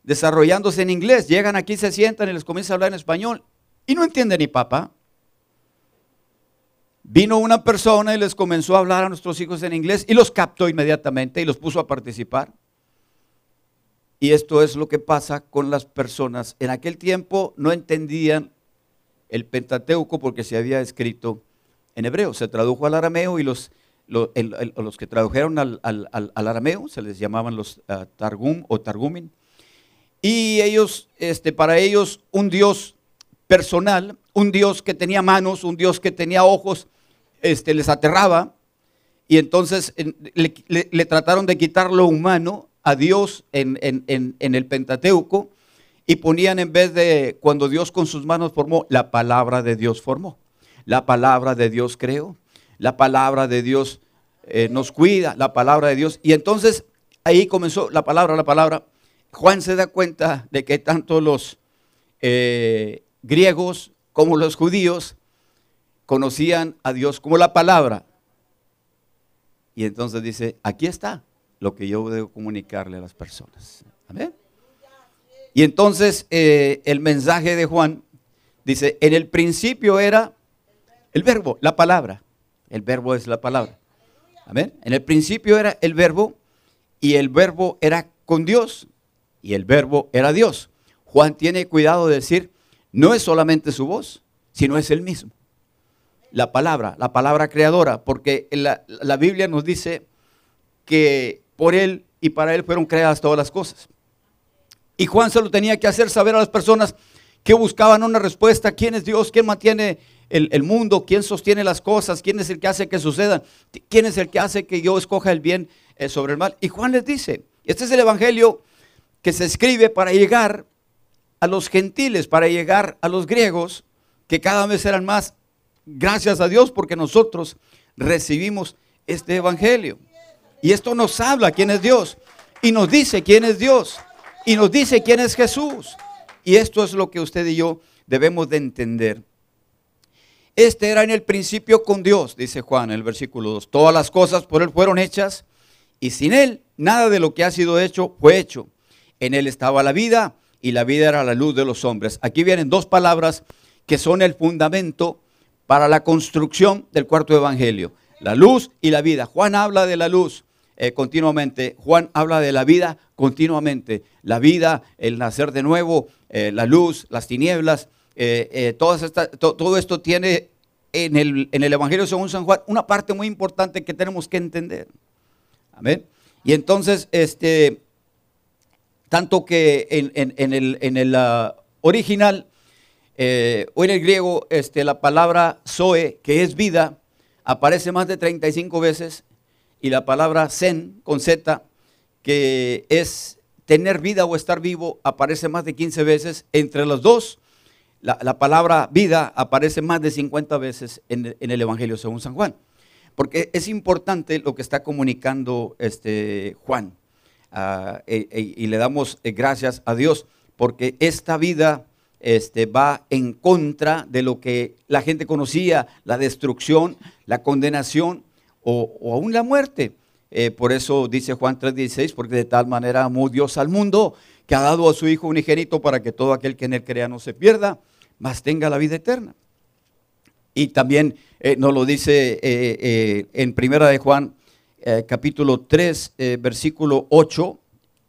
desarrollándose en inglés. Llegan aquí, se sientan y les comienza a hablar en español y no entienden ni papá. Vino una persona y les comenzó a hablar a nuestros hijos en inglés y los captó inmediatamente y los puso a participar. Y esto es lo que pasa con las personas. En aquel tiempo no entendían el Pentateuco porque se había escrito en hebreo, se tradujo al arameo y los, los, que tradujeron al, arameo se les llamaban los ah, Targum o Targumin. Y ellos, este, para ellos, un Dios personal, un Dios que tenía manos, un Dios que tenía ojos, este, les aterraba. Y entonces le, trataron de quitar lo humano a Dios en, en el Pentateuco y ponían en vez de cuando Dios con sus manos formó, la palabra de Dios formó. La palabra de Dios creo. La palabra de Dios eh, nos cuida. La palabra de Dios. Y entonces ahí comenzó la palabra, la palabra. Juan se da cuenta de que tanto los eh, griegos como los judíos conocían a Dios como la palabra. Y entonces dice, aquí está lo que yo debo comunicarle a las personas. Amén. Y entonces eh, el mensaje de Juan dice, en el principio era el verbo, la palabra. El verbo es la palabra. Amén. En el principio era el verbo y el verbo era con Dios y el verbo era Dios. Juan tiene cuidado de decir, no es solamente su voz, sino es el mismo. La palabra, la palabra creadora, porque la, la Biblia nos dice que por él y para él fueron creadas todas las cosas. Y Juan se lo tenía que hacer saber a las personas que buscaban una respuesta, quién es Dios, quién mantiene el, mundo, quién sostiene las cosas, quién es el que hace que sucedan, quién es el que hace que yo escoja el bien eh, sobre el mal. Y Juan les dice, este es el Evangelio que se escribe para llegar a los gentiles, para llegar a los griegos que cada vez eran más. Gracias a Dios porque nosotros recibimos este evangelio. Y esto nos habla quién es Dios. Y nos dice quién es Dios. Y nos dice quién es Jesús. Y esto es lo que usted y yo debemos de entender. Este era en el principio con Dios, dice Juan en el versículo 2. Todas las cosas por Él fueron hechas y sin Él nada de lo que ha sido hecho fue hecho. En Él estaba la vida y la vida era la luz de los hombres. Aquí vienen dos palabras que son el fundamento para la construcción del cuarto evangelio. La luz y la vida. Juan habla de la luz eh, continuamente. Juan habla de la vida continuamente. La vida, el nacer de nuevo, eh, la luz, las tinieblas. Eh, todo esto tiene en el, en el Evangelio según San Juan una parte muy importante que tenemos que entender. Amén. Y entonces, este, tanto que en, el, en ah, original eh, o en el griego, este, la palabra zoe, que es vida, aparece más de 35 veces, y la palabra zen, con z, que es tener vida o estar vivo, aparece más de 15 veces. Entre los dos, la, palabra vida aparece más de 50 veces en, el Evangelio según San Juan. Porque es importante lo que está comunicando este Juan. E, e, y le damos eh, gracias a Dios porque esta vida este, va en contra de lo que la gente conocía, la destrucción, la condenación o, aún la muerte. Eh, por eso dice Juan 3:16, porque de tal manera amó Dios al mundo que ha dado a su Hijo unigénito para que todo aquel que en él crea no se pierda, mas tenga la vida eterna. Y también eh, nos lo dice en Primera de Juan, capítulo 3, versículo 8,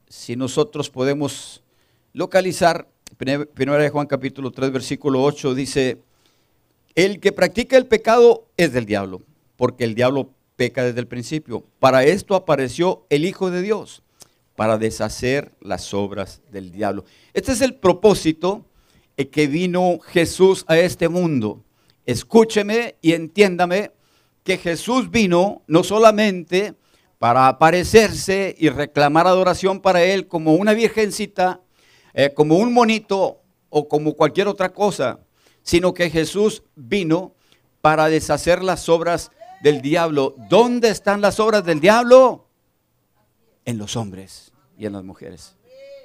si nosotros podemos localizar Primera de Juan capítulo 3, versículo 8 dice, el que practica el pecado es del diablo, porque el diablo peca desde el principio. Para esto apareció el Hijo de Dios, para deshacer las obras del diablo. Este es el propósito en que vino Jesús a este mundo. Escúcheme y entiéndame que Jesús vino no solamente para aparecerse y reclamar adoración para Él como una virgencita, eh, como un monito o como cualquier otra cosa, sino que Jesús vino para deshacer las obras del diablo. ¿Dónde están las obras del diablo? En los hombres y en las mujeres.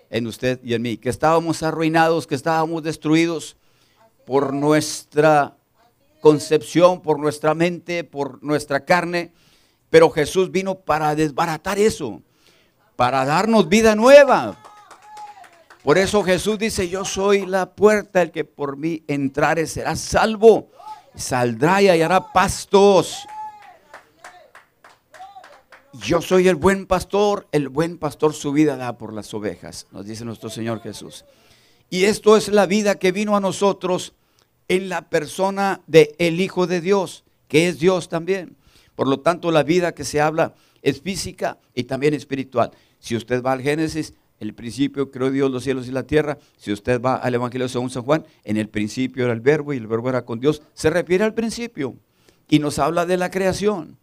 En usted y en mí. Que estábamos arruinados, que estábamos destruidos por nuestra concepción, por nuestra mente, por nuestra carne. Pero Jesús vino para desbaratar eso, para darnos vida nueva, por eso Jesús dice, yo soy la puerta, el que por mí entrare será salvo. Saldrá y hallará pastos. Yo soy el buen pastor, el buen pastor su vida da por las ovejas, nos dice nuestro Señor Jesús. Y esto es la vida que vino a nosotros en la persona del el Hijo de Dios, que es Dios también. Por lo tanto, la vida que se habla es física y también espiritual. Si usted va al Génesis, el principio creó Dios los cielos y la tierra. Si usted va al Evangelio según San Juan, en el principio era el verbo y el verbo era con Dios. Se refiere al principio y nos habla de la creación.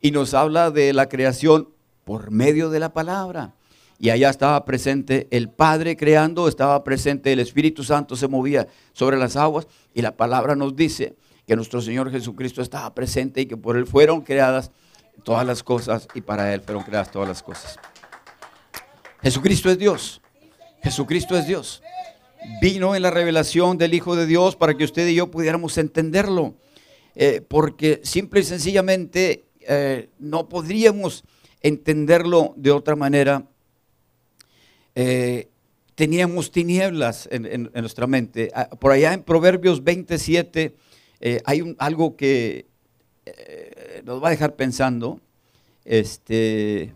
Y nos habla de la creación por medio de la palabra. Y allá estaba presente el Padre creando, estaba presente el Espíritu Santo, se movía sobre las aguas. Y la palabra nos dice que nuestro Señor Jesucristo estaba presente y que por Él fueron creadas todas las cosas y para Él fueron creadas todas las cosas. Jesucristo es Dios. Jesucristo es Dios. Vino en la revelación del Hijo de Dios para que usted y yo pudiéramos entenderlo. Eh, porque simple y sencillamente eh, no podríamos entenderlo de otra manera. Eh, teníamos tinieblas en, nuestra mente. Ah, por allá en Proverbios 27 hay un, algo que nos va a dejar pensando. Este,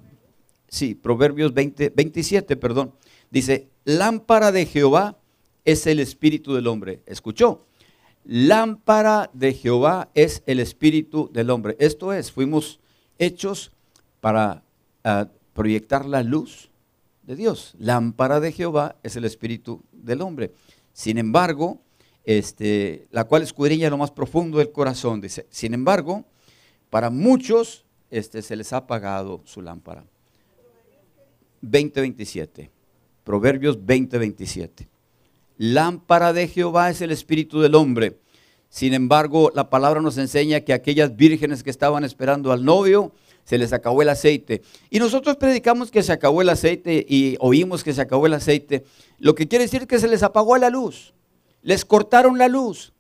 sí, Proverbios 20, 27, perdón, dice, lámpara de Jehová es el espíritu del hombre. ¿Escuchó? Lámpara de Jehová es el espíritu del hombre. Esto es, fuimos hechos para ah, proyectar la luz de Dios. Lámpara de Jehová es el espíritu del hombre. Sin embargo, este, la cual escudriña lo más profundo del corazón, dice. Sin embargo, para muchos este, se les ha apagado su lámpara. 20:27. Proverbios 20:27. Lámpara de Jehová es el espíritu del hombre. Sin embargo, la palabra nos enseña que aquellas vírgenes que estaban esperando al novio, se les acabó el aceite. Y nosotros predicamos que se acabó el aceite y oímos que se acabó el aceite. Lo que quiere decir que se les apagó la luz. Les cortaron la luz.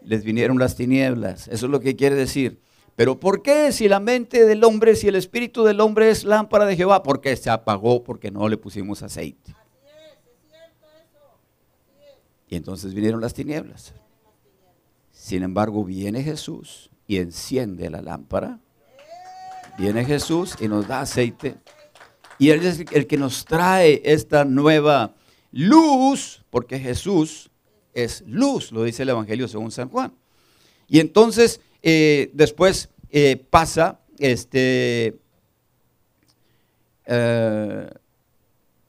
Les vinieron las tinieblas. Eso es lo que quiere decir. Pero ¿por qué si la mente del hombre, si el espíritu del hombre es lámpara de Jehová? Porque se apagó, porque no le pusimos aceite. Y entonces vinieron las tinieblas. Sin embargo, viene Jesús y enciende la lámpara. Viene Jesús y nos da aceite. Y Él es el que nos trae esta nueva luz, porque Jesús es luz, lo dice el Evangelio según San Juan. Y entonces, eh, después eh, pasa, este, eh,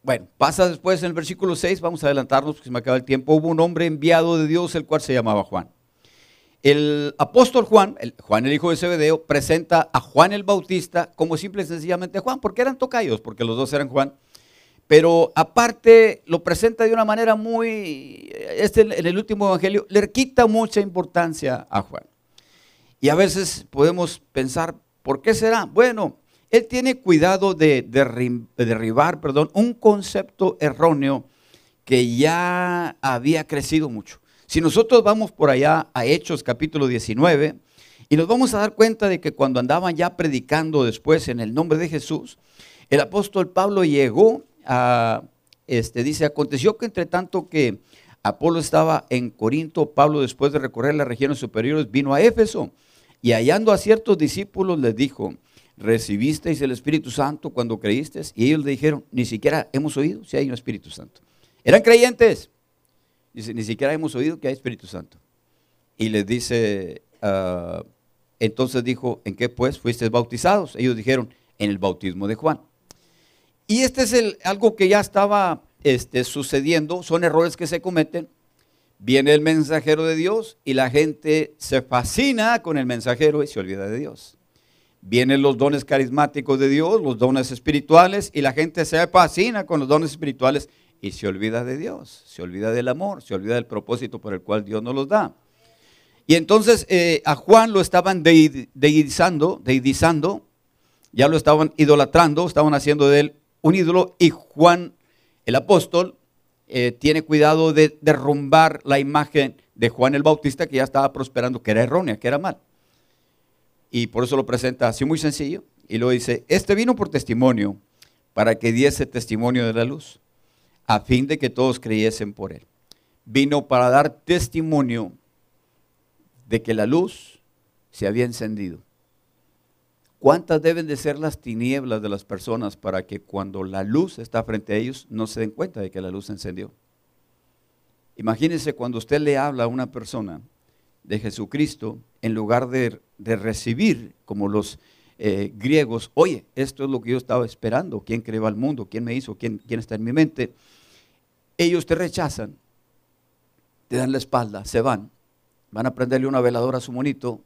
bueno, pasa después en el versículo 6, vamos a adelantarnos porque se me acaba el tiempo, hubo un hombre enviado de Dios, el cual se llamaba Juan. El apóstol Juan, el, Juan el hijo de Zebedeo, presenta a Juan el Bautista como simple y sencillamente Juan, porque eran tocayos, porque los dos eran Juan. Pero aparte lo presenta de una manera muy, este en el último evangelio, le quita mucha importancia a Juan. Y a veces podemos pensar, ¿por qué será? Bueno, él tiene cuidado de, derribar perdón, un concepto erróneo que ya había crecido mucho. Si nosotros vamos por allá a Hechos capítulo 19 y nos vamos a dar cuenta de que cuando andaban ya predicando después en el nombre de Jesús, el apóstol Pablo llegó a, este, dice, aconteció que entre tanto que Apolo estaba en Corinto, Pablo después de recorrer las regiones superiores vino a Éfeso y hallando a ciertos discípulos les dijo, ¿recibisteis el Espíritu Santo cuando creísteis? Y ellos le dijeron, ni siquiera hemos oído si hay un Espíritu Santo. Eran creyentes, Dice, ni siquiera hemos oído que hay Espíritu Santo. Y les dice, ah, entonces dijo, ¿en qué pues fuisteis bautizados? Ellos dijeron, en el bautismo de Juan. Y este es algo que ya estaba este, sucediendo, son errores que se cometen. Viene el mensajero de Dios y la gente se fascina con el mensajero y se olvida de Dios. Vienen los dones carismáticos de Dios, los dones espirituales, y la gente se fascina con los dones espirituales y se olvida de Dios, se olvida del amor, se olvida del propósito por el cual Dios nos los da. Y entonces eh, a Juan lo estaban deidizando, deidizando, ya lo estaban idolatrando, estaban haciendo de él un ídolo y Juan, el apóstol, eh, tiene cuidado de derrumbar la imagen de Juan el Bautista que ya estaba prosperando, que era errónea, que era mal. Y por eso lo presenta así muy sencillo. Y lo dice, este vino por testimonio, para que diese testimonio de la luz a fin de que todos creyesen por él. Vino para dar testimonio de que la luz se había encendido. ¿Cuántas deben de ser las tinieblas de las personas para que cuando la luz está frente a ellos no se den cuenta de que la luz se encendió? Imagínense cuando usted le habla a una persona de Jesucristo, en lugar de, recibir como los eh, griegos, oye, esto es lo que yo estaba esperando, ¿quién creó al mundo? ¿Quién me hizo? ¿Quién, ¿Quién está en mi mente? Ellos te rechazan, te dan la espalda, se van, van a prenderle una veladora a su monito,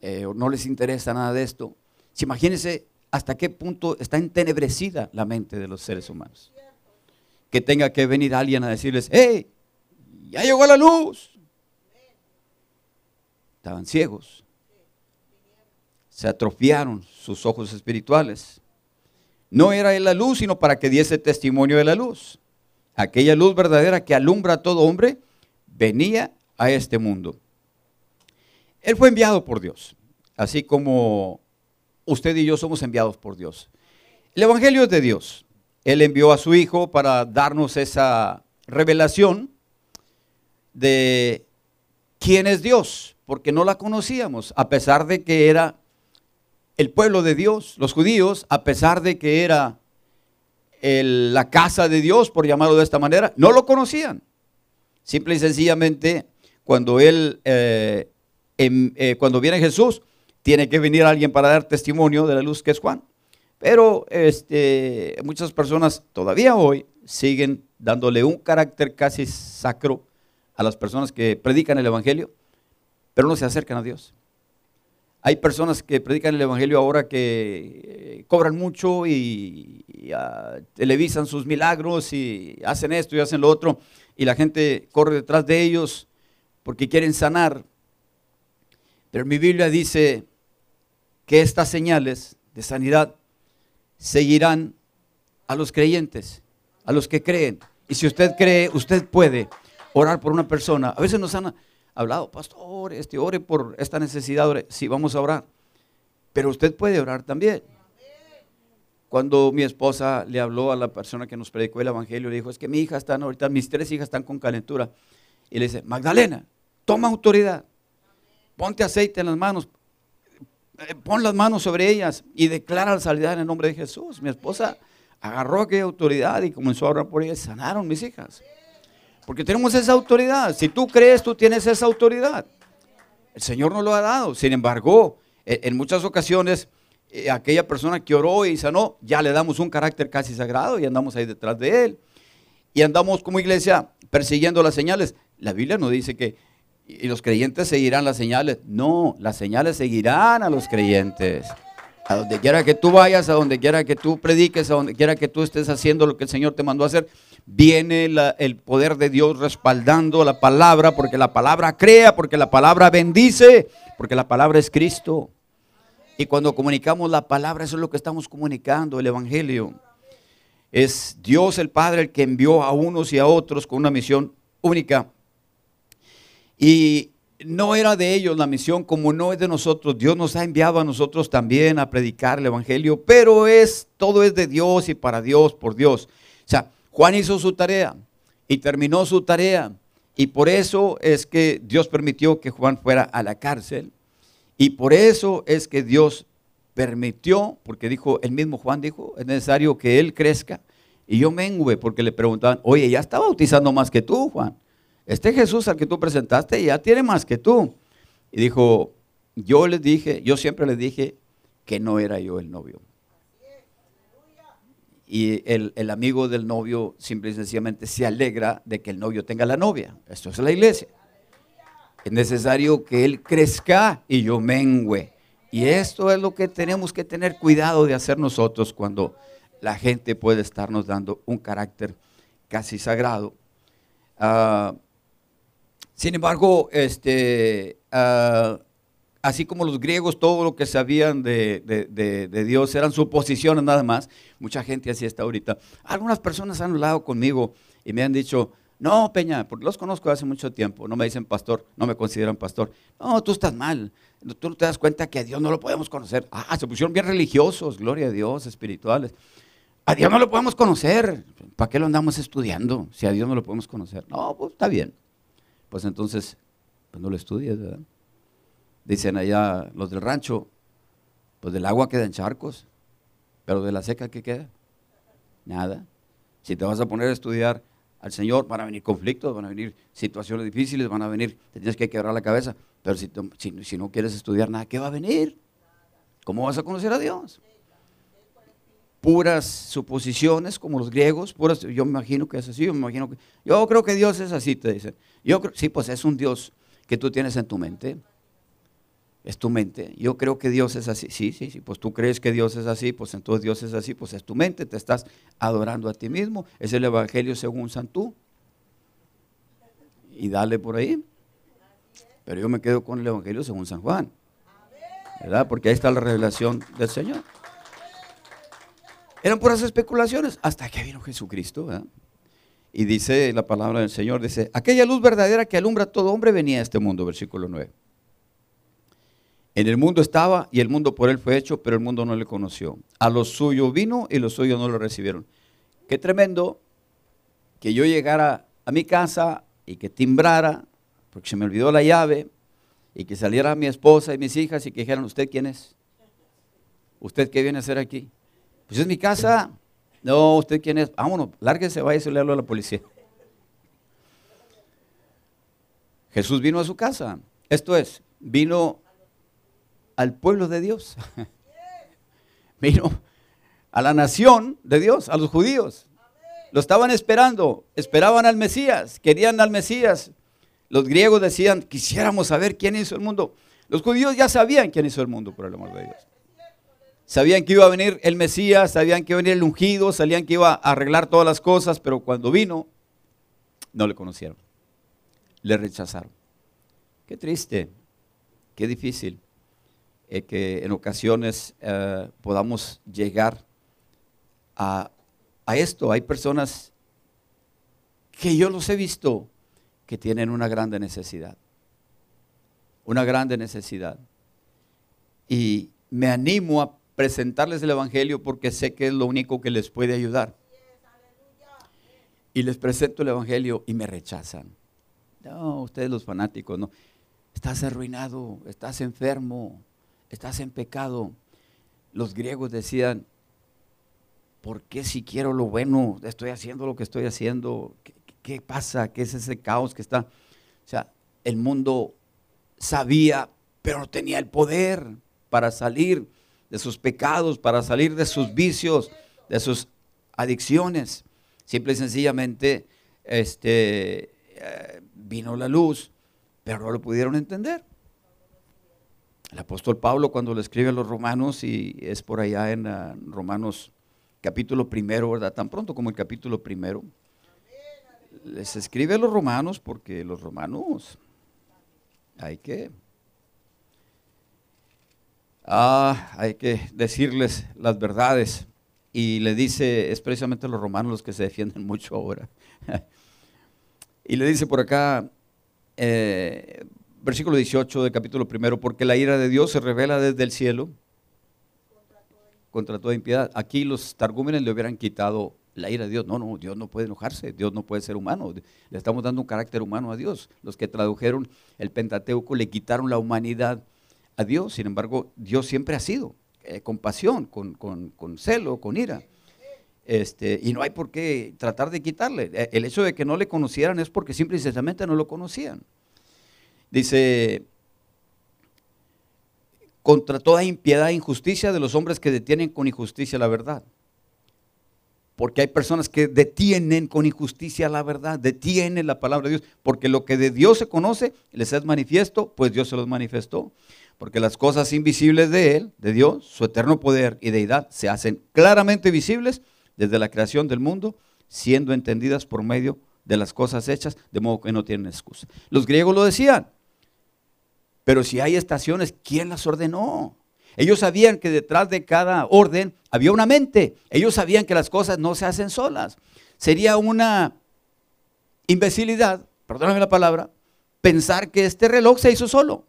eh, no les interesa nada de esto. Si imagínense hasta qué punto está entenebrecida la mente de los seres humanos. Que tenga que venir alguien a decirles, hey, ya llegó la luz. Estaban ciegos. Se atrofiaron sus ojos espirituales. No era la luz, sino para que diese testimonio de la luz aquella luz verdadera que alumbra a todo hombre, venía a este mundo. Él fue enviado por Dios, así como usted y yo somos enviados por Dios. El Evangelio es de Dios. Él envió a su Hijo para darnos esa revelación de quién es Dios, porque no la conocíamos, a pesar de que era el pueblo de Dios, los judíos, a pesar de que era la casa de Dios, por llamarlo de esta manera, no lo conocían. Simple y sencillamente, cuando él, eh, em, eh, cuando viene Jesús, tiene que venir alguien para dar testimonio de la luz que es Juan. Pero este, muchas personas todavía hoy siguen dándole un carácter casi sacro a las personas que predican el Evangelio, pero no se acercan a Dios. Hay personas que predican el Evangelio ahora que eh, cobran mucho y, ah, televisan sus milagros y hacen esto y hacen lo otro y la gente corre detrás de ellos porque quieren sanar, Pero mi Biblia dice que estas señales de sanidad seguirán a los creyentes, a los que creen. Y si usted cree, usted puede orar por una persona. A veces nos han hablado, pastor, este, ore por esta necesidad. Sí, vamos a orar. Pero usted puede orar también. Cuando mi esposa le habló a la persona que nos predicó el evangelio, le dijo, es que mi hija están ahorita, mis tres hijas están con calentura. Y le dice, Magdalena, toma autoridad, ponte aceite en las manos, eh, pon las manos sobre ellas y declara la salida en el nombre de Jesús. Mi esposa agarró aquella autoridad y comenzó a orar por ellas. Sanaron mis hijas. Porque tenemos esa autoridad. Si tú crees, tú tienes esa autoridad. El Señor nos lo ha dado. Sin embargo, e, en muchas ocasiones, eh, aquella persona que oró y sanó, ya le damos un carácter casi sagrado y andamos ahí detrás de él. Y andamos como iglesia persiguiendo las señales. La Biblia no dice que y los creyentes seguirán las señales. No, las señales seguirán a los creyentes. A donde quiera que tú vayas, a donde quiera que tú prediques, a donde quiera que tú estés haciendo lo que el Señor te mandó a hacer, viene el poder de Dios respaldando la palabra, porque la palabra crea, porque la palabra bendice, porque la palabra es Cristo. Y cuando comunicamos la palabra, eso es lo que estamos comunicando, el Evangelio. Es Dios el Padre el que envió a unos y a otros con una misión única. Y no era de ellos la misión, como no es de nosotros. Dios nos ha enviado a nosotros también a predicar el Evangelio, pero es, todo es de Dios y para Dios, por Dios. O sea, Juan hizo su tarea y terminó su tarea. Y por eso es que Dios permitió que Juan fuera a la cárcel. Y por eso es que Dios permitió, porque dijo, el mismo Juan dijo, es necesario que él crezca y yo mengue, porque le preguntaban, oye, ya está bautizando más que tú, Juan este Jesús al que tú presentaste ya tiene más que tú. Y dijo, yo les dije, yo siempre les dije que no era yo el novio. Y el, el, amigo del novio simple y sencillamente se alegra de que el novio tenga la novia. Esto es la iglesia. Es necesario que él crezca y yo mengüe. Y esto es lo que tenemos que tener cuidado de hacer nosotros cuando la gente puede estarnos dando un carácter casi sagrado. Uh, sin embargo, este, ah, así como los griegos, todo lo que sabían de, Dios eran suposiciones nada más. Mucha gente así está ahorita. Algunas personas han hablado conmigo y me han dicho, no, Peña, porque los conozco hace mucho tiempo, no me dicen pastor, no me consideran pastor. No, tú estás mal, tú te das cuenta que a Dios no lo podemos conocer. Ah, se pusieron bien religiosos, gloria a Dios, espirituales. A Dios no lo podemos conocer, ¿para qué lo andamos estudiando si a Dios no lo podemos conocer? No, pues está bien pues entonces pues no lo estudias, ¿verdad? Dicen allá los del rancho, pues del agua quedan charcos, pero de la seca, ¿qué queda? Nada. Si te vas a poner a estudiar al Señor, van a venir conflictos, van a venir situaciones difíciles, van a venir, te tienes que quebrar la cabeza, pero si, si no quieres estudiar nada, ¿qué va a venir? ¿Cómo vas a conocer a Dios? puras suposiciones como los griegos, puras, yo me imagino que es así, yo me imagino que, yo creo que Dios es así, te dicen. Yo creo, sí, pues es un Dios que tú tienes en tu mente. Es tu mente. Yo creo que Dios es así. Sí, sí, sí. Pues tú crees que Dios es así, pues entonces Dios es así, pues es tu mente. Te estás adorando a ti mismo. Es el Evangelio según Santú. Y dale por ahí. Pero yo me quedo con el Evangelio según San Juan. ¿Verdad? Porque ahí está la revelación del Señor. Eran puras especulaciones hasta que vino Jesucristo. Y dice la palabra del Señor, dice, aquella luz verdadera que alumbra a todo hombre venía a este mundo, versículo 9. En el mundo estaba y el mundo por él fue hecho, pero el mundo no le conoció. A los suyos vino y los suyos no lo recibieron. Qué tremendo que yo llegara a mi casa y que timbrara, porque se me olvidó la llave, y que saliera mi esposa y mis hijas y que dijeran, ¿usted quién es? ¿Usted qué viene a hacer aquí? Pues es mi casa. No, ¿usted quién es? Vámonos, lárguese, vaya a leerlo a la policía. Jesús vino a su casa. Esto es, vino al pueblo de Dios. vino a la nación de Dios, a los judíos. Lo estaban esperando, esperaban al Mesías, querían al Mesías. Los griegos decían, quisiéramos saber quién hizo el mundo. Los judíos ya sabían quién hizo el mundo, por el amor de Dios. Sabían que iba a venir el Mesías, sabían que iba a venir el ungido, sabían que iba a arreglar todas las cosas, pero cuando vino, no le conocieron. Le rechazaron. Qué triste qué difícil eh, que en ocasiones eh, podamos llegar a, a esto. Hay personas que yo los he visto que tienen una grande necesidad. Una grande necesidad. Y me animo a presentarles el Evangelio porque sé que es lo único que les puede ayudar. Y les presento el Evangelio y me rechazan. No, ustedes los fanáticos, no. Estás arruinado, estás enfermo, estás en pecado. Los griegos decían, ¿por qué si quiero lo bueno estoy haciendo lo que estoy haciendo? ¿Qué, pasa? ¿Qué es ese caos que está? O sea, el mundo sabía, pero no tenía el poder para salir de sus pecados, para salir de sus vicios, de sus adicciones. Simple y sencillamente este, eh, vino la luz, pero no lo pudieron entender. El apóstol Pablo cuando le escribe a los romanos, y es por allá en uh, Romanos capítulo primero, ¿verdad? Tan pronto como el capítulo primero, les escribe a los romanos porque los romanos hay que Ah, hay que decirles las verdades. Y le dice, es precisamente los romanos los que se defienden mucho ahora. y le dice por acá, eh, versículo 18 del capítulo primero, porque la ira de Dios se revela desde el cielo contra toda impiedad. Aquí los targúmenes le hubieran quitado la ira de Dios. No, no, Dios no puede enojarse, Dios no puede ser humano. Le estamos dando un carácter humano a Dios. Los que tradujeron el Pentateuco le quitaron la humanidad a Dios. Sin embargo, Dios siempre ha sido eh, con pasión, con, celo, con ira. Este, y no hay por qué tratar de quitarle. Eh, el hecho de que no le conocieran es porque simple y sencillamente no lo conocían. Dice, contra toda impiedad e injusticia de los hombres que detienen con injusticia la verdad. Porque hay personas que detienen con injusticia la verdad, detienen la palabra de Dios, porque lo que de Dios se conoce les es manifiesto, pues Dios se los manifestó porque las cosas invisibles de Él, de Dios, su eterno poder y deidad, se hacen claramente visibles desde la creación del mundo, siendo entendidas por medio de las cosas hechas, de modo que no tienen excusa. Los griegos lo decían, pero si hay estaciones, ¿quién las ordenó? Ellos sabían que detrás de cada orden había una mente. Ellos sabían que las cosas no se hacen solas. Sería una imbecilidad, perdóname la palabra, pensar que este reloj se hizo solo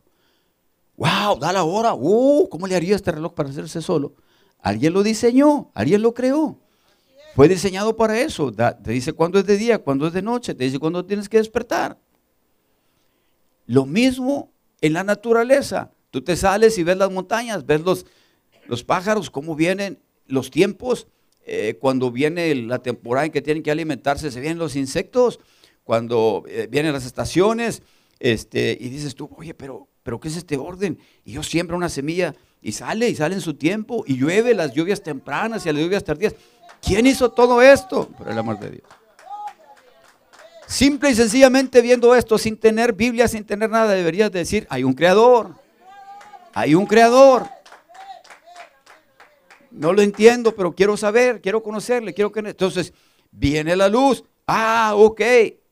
wow, da la hora, uh, ¿cómo le haría este reloj para hacerse solo? Alguien lo diseñó, alguien lo creó. Fue diseñado para eso. te dice cuándo es de día, cuándo es de noche, te dice cuándo tienes que despertar. Lo mismo en la naturaleza. Tú te sales y ves las montañas, ves los, los pájaros, cómo vienen los tiempos. Eh, cuando viene la temporada en que tienen que alimentarse, se vienen los insectos. Cuando eh, vienen las estaciones, este, y dices tú, oye, pero pero ¿qué es este orden? Y yo siembro una semilla y sale, y sale en su tiempo, y llueve las lluvias tempranas y las lluvias tardías. ¿Quién hizo todo esto? Por el amor de Dios. Simple y sencillamente viendo esto, sin tener Biblia, sin tener nada, deberías decir, hay un creador. Hay un creador. No lo entiendo, pero quiero saber, quiero conocerle, quiero que... Entonces, viene la luz. Ah, ok.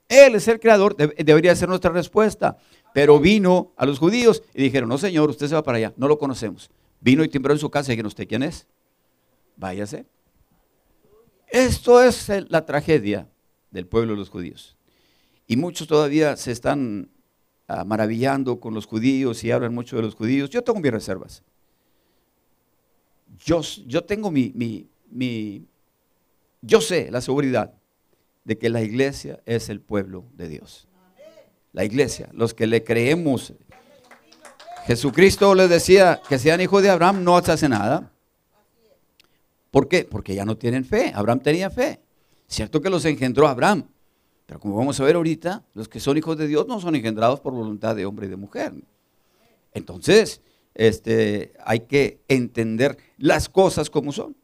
Él es el creador, debería ser nuestra respuesta. Pero vino a los judíos y dijeron, no señor, usted se va para allá, no lo conocemos. Vino y timbró en su casa y dijeron, ¿usted quién es? Váyase. Esto es la tragedia del pueblo de los judíos. Y muchos todavía se están ah, maravillando con los judíos y hablan mucho de los judíos. Yo tengo mis reservas. Yo, yo tengo mi, mi, mi, yo sé la seguridad de que la iglesia es el pueblo de Dios la iglesia, los que le creemos. Jesucristo les decía que sean hijos de Abraham no se hace nada. ¿Por qué? Porque ya no tienen fe. Abraham tenía fe. Cierto que los engendró Abraham, pero como vamos a ver ahorita, los que son hijos de Dios no son engendrados por voluntad de hombre y de mujer. Entonces, este, hay que entender las cosas como son.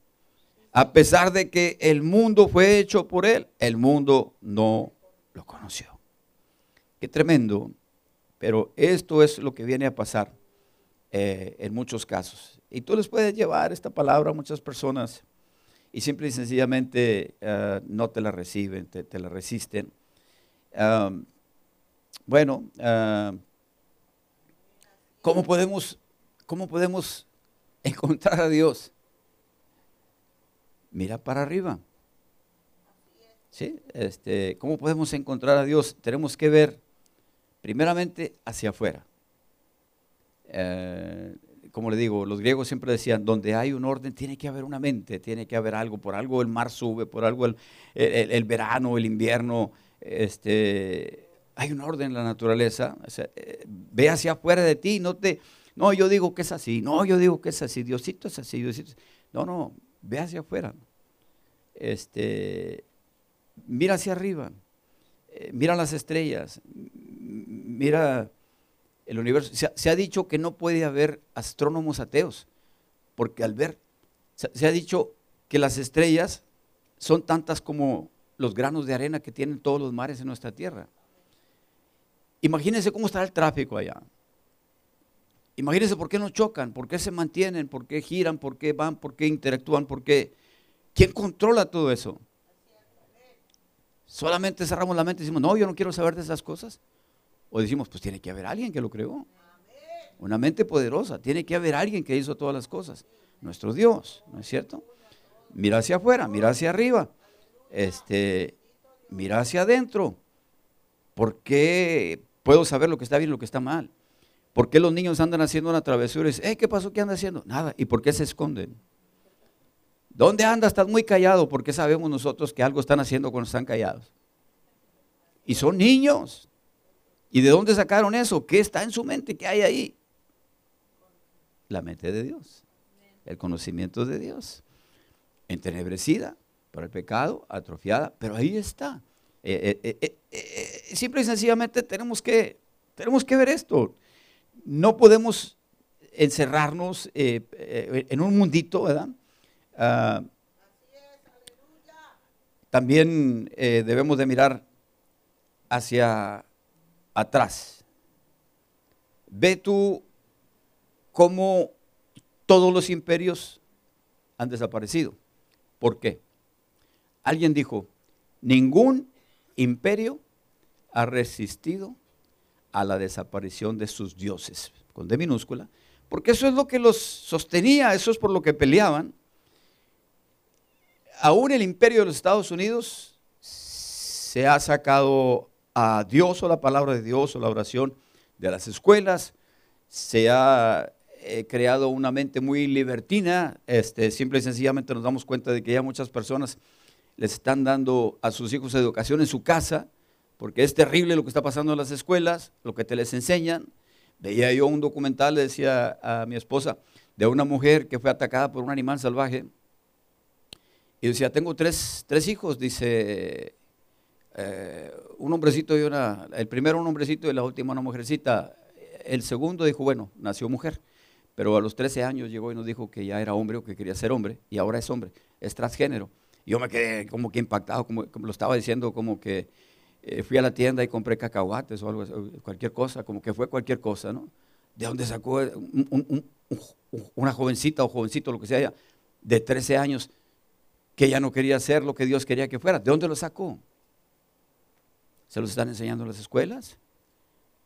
A pesar de que el mundo fue hecho por él, el mundo no lo conoció. Qué tremendo, pero esto es lo que viene a pasar eh, en muchos casos. Y tú les puedes llevar esta palabra a muchas personas y simple y sencillamente eh, no te la reciben, te, la resisten. bueno, ¿Cómo podemos, cómo podemos encontrar a Dios? Mira para arriba. ¿Sí? Este, ¿Cómo podemos encontrar a Dios? Tenemos que ver primeramente hacia afuera. Eh, como le digo, los griegos siempre decían, donde hay un orden tiene que haber una mente, tiene que haber algo, por algo el mar sube, por algo el, el, verano, el invierno, este, hay un orden en la naturaleza. Eh, ve hacia afuera de ti, no te, no, yo digo que es así, no, yo digo que es así, Diosito es así, Diosito No, no, ve hacia afuera. Este, mira hacia arriba, eh, mira las estrellas, mira el universo. Se ha, dicho que no puede haber astrónomos ateos, porque al ver, se, ha dicho que las estrellas son tantas como los granos de arena que tienen todos los mares en nuestra tierra. Imagínense cómo estará el tráfico allá. Imagínense por qué no chocan, por qué se mantienen, por qué giran, por qué van, por qué interactúan, por qué... ¿Quién controla todo eso? Solamente cerramos la mente y decimos, no, yo no quiero saber de esas cosas. O decimos, pues tiene que haber alguien que lo creó. Una mente poderosa. Tiene que haber alguien que hizo todas las cosas. Nuestro Dios, ¿no es cierto? Mira hacia afuera, mira hacia arriba. Este, mira hacia adentro. ¿Por qué puedo saber lo que está bien y lo que está mal? ¿Por qué los niños andan haciendo una travesura y dicen, ¿qué pasó? ¿Qué anda haciendo? Nada. ¿Y por qué se esconden? ¿Dónde anda? Estás muy callado. ¿Por qué sabemos nosotros que algo están haciendo cuando están callados? Y son niños. ¿Y de dónde sacaron eso? ¿Qué está en su mente? ¿Qué hay ahí? La mente de Dios, el conocimiento de Dios. Entenebrecida por el pecado, atrofiada, pero ahí está. Eh, eh, eh, simple y sencillamente tenemos que, tenemos que ver esto. No podemos encerrarnos en un mundito, ¿verdad? Ah, también debemos de mirar hacia atrás. Ve tú cómo todos los imperios han desaparecido. ¿Por qué? Alguien dijo, ningún imperio ha resistido a la desaparición de sus dioses, con D minúscula, porque eso es lo que los sostenía, eso es por lo que peleaban. Aún el imperio de los Estados Unidos se ha sacado a Dios o la palabra de Dios o la oración de las escuelas. Se ha eh, creado una mente muy libertina. Este, simple y sencillamente nos damos cuenta de que ya muchas personas les están dando a sus hijos educación en su casa, porque es terrible lo que está pasando en las escuelas, lo que te les enseñan. Veía yo un documental, le decía a mi esposa, de una mujer que fue atacada por un animal salvaje. Y decía, tengo tres, tres hijos, dice, eh, un hombrecito y una, el primero un hombrecito y la última una mujercita. El segundo dijo, bueno, nació mujer, pero a los 13 años llegó y nos dijo que ya era hombre o que quería ser hombre, y ahora es hombre, es transgénero. Yo me quedé como que impactado, como, lo estaba diciendo, como que eh, fui a la tienda y compré cacahuates o algo, cualquier cosa, como que fue cualquier cosa, ¿no? ¿De dónde sacó una jovencita o jovencito, lo que sea, de 13 años, que ya no quería ser lo que Dios quería que fuera? ¿De dónde lo sacó? Se los están enseñando en las escuelas.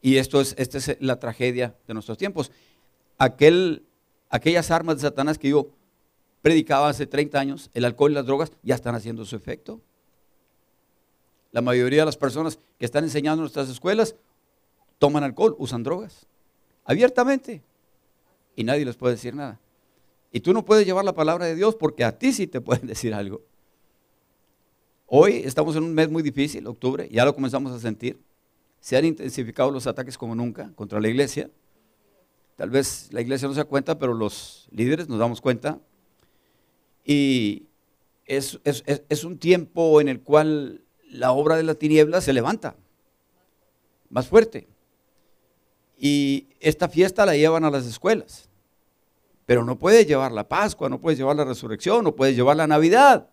Y esto es, esta es la tragedia de nuestros tiempos. Aquel, aquellas armas de Satanás que yo predicaba hace 30 años, el alcohol y las drogas, ya están haciendo su efecto. La mayoría de las personas que están enseñando en nuestras escuelas toman alcohol, usan drogas, abiertamente. Y nadie les puede decir nada. Y tú no puedes llevar la palabra de Dios porque a ti sí te pueden decir algo. Hoy estamos en un mes muy difícil, octubre, ya lo comenzamos a sentir. Se han intensificado los ataques como nunca contra la iglesia. Tal vez la iglesia no se da cuenta, pero los líderes nos damos cuenta. Y es, un tiempo en el cual la obra de la tiniebla se levanta más fuerte. Y esta fiesta la llevan a las escuelas. Pero no puedes llevar la Pascua, no puedes llevar la resurrección, no puedes llevar la Navidad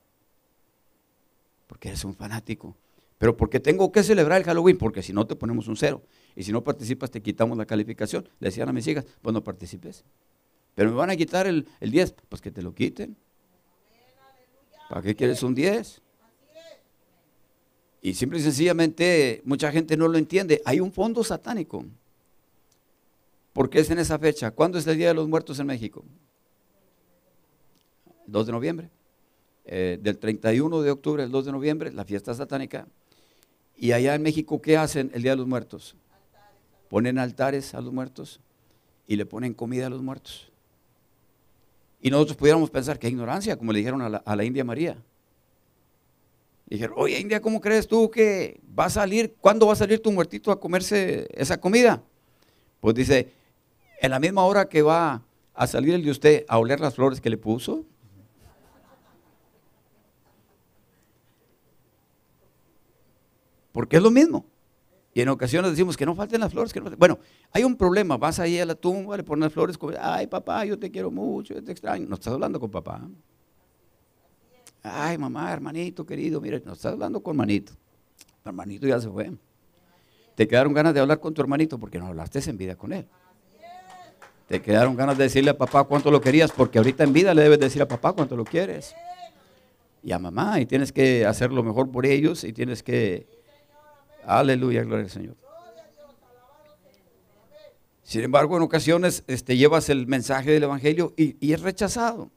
porque eres un fanático. Pero porque tengo que celebrar el Halloween, porque si no te ponemos un cero. Y si no participas te quitamos la calificación. Le decían a mis hijas, pues no participes. Pero me van a quitar el, el 10, pues que te lo quiten. ¿Para qué quieres un 10? Y simple y sencillamente mucha gente no lo entiende. Hay un fondo satánico. porque es en esa fecha. ¿Cuándo es el Día de los Muertos en México? 2 de noviembre. Eh, del 31 de octubre al 2 de noviembre, la fiesta satánica. Y allá en México, ¿qué hacen el Día de los Muertos? Ponen altares a los muertos y le ponen comida a los muertos. Y nosotros pudiéramos pensar que ignorancia, como le dijeron a la, a la India María. Dijeron, oye India, ¿cómo crees tú que va a salir, cuándo va a salir tu muertito a comerse esa comida? Pues dice, en la misma hora que va a salir el de usted a oler las flores que le puso. Porque es lo mismo. Y en ocasiones decimos que no falten las flores. Bueno, hay un problema. Vas ahí a la tumba, le pones las flores, ay papá, yo te quiero mucho, te extraño. No estás hablando con papá. Ay mamá, hermanito querido, mire, no estás hablando con hermanito. hermanito ya se fue. Te quedaron ganas de hablar con tu hermanito porque no hablaste en vida con él. Te quedaron ganas de decirle a papá cuánto lo querías porque ahorita en vida le debes decir a papá cuánto lo quieres. Y a mamá, y tienes que hacer lo mejor por ellos y tienes que Aleluya, gloria al Señor. Sin embargo, en ocasiones este, llevas el mensaje del Evangelio y, es rechazado.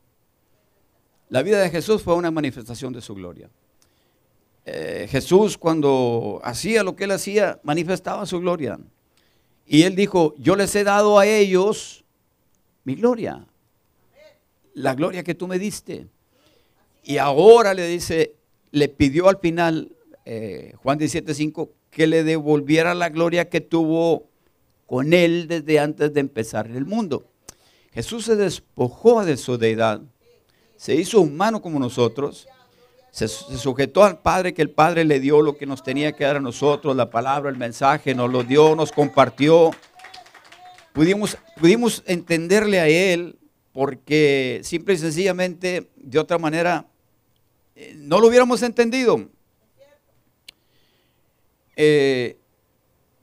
La vida de Jesús fue una manifestación de su gloria. Eh, Jesús cuando hacía lo que él hacía, manifestaba su gloria. Y él dijo, yo les he dado a ellos mi gloria, la gloria que tú me diste. Y ahora le dice, le pidió al final, eh, Juan 17:5, que le devolviera la gloria que tuvo con él desde antes de empezar el mundo. Jesús se despojó de su deidad, se hizo humano como nosotros, se, sujetó al Padre que el Padre le dio lo que nos tenía que dar a nosotros, la palabra, el mensaje, nos lo dio, nos compartió. Pudimos, pudimos entenderle a Él porque simple y sencillamente, de otra manera, eh, no lo hubiéramos entendido. Eh,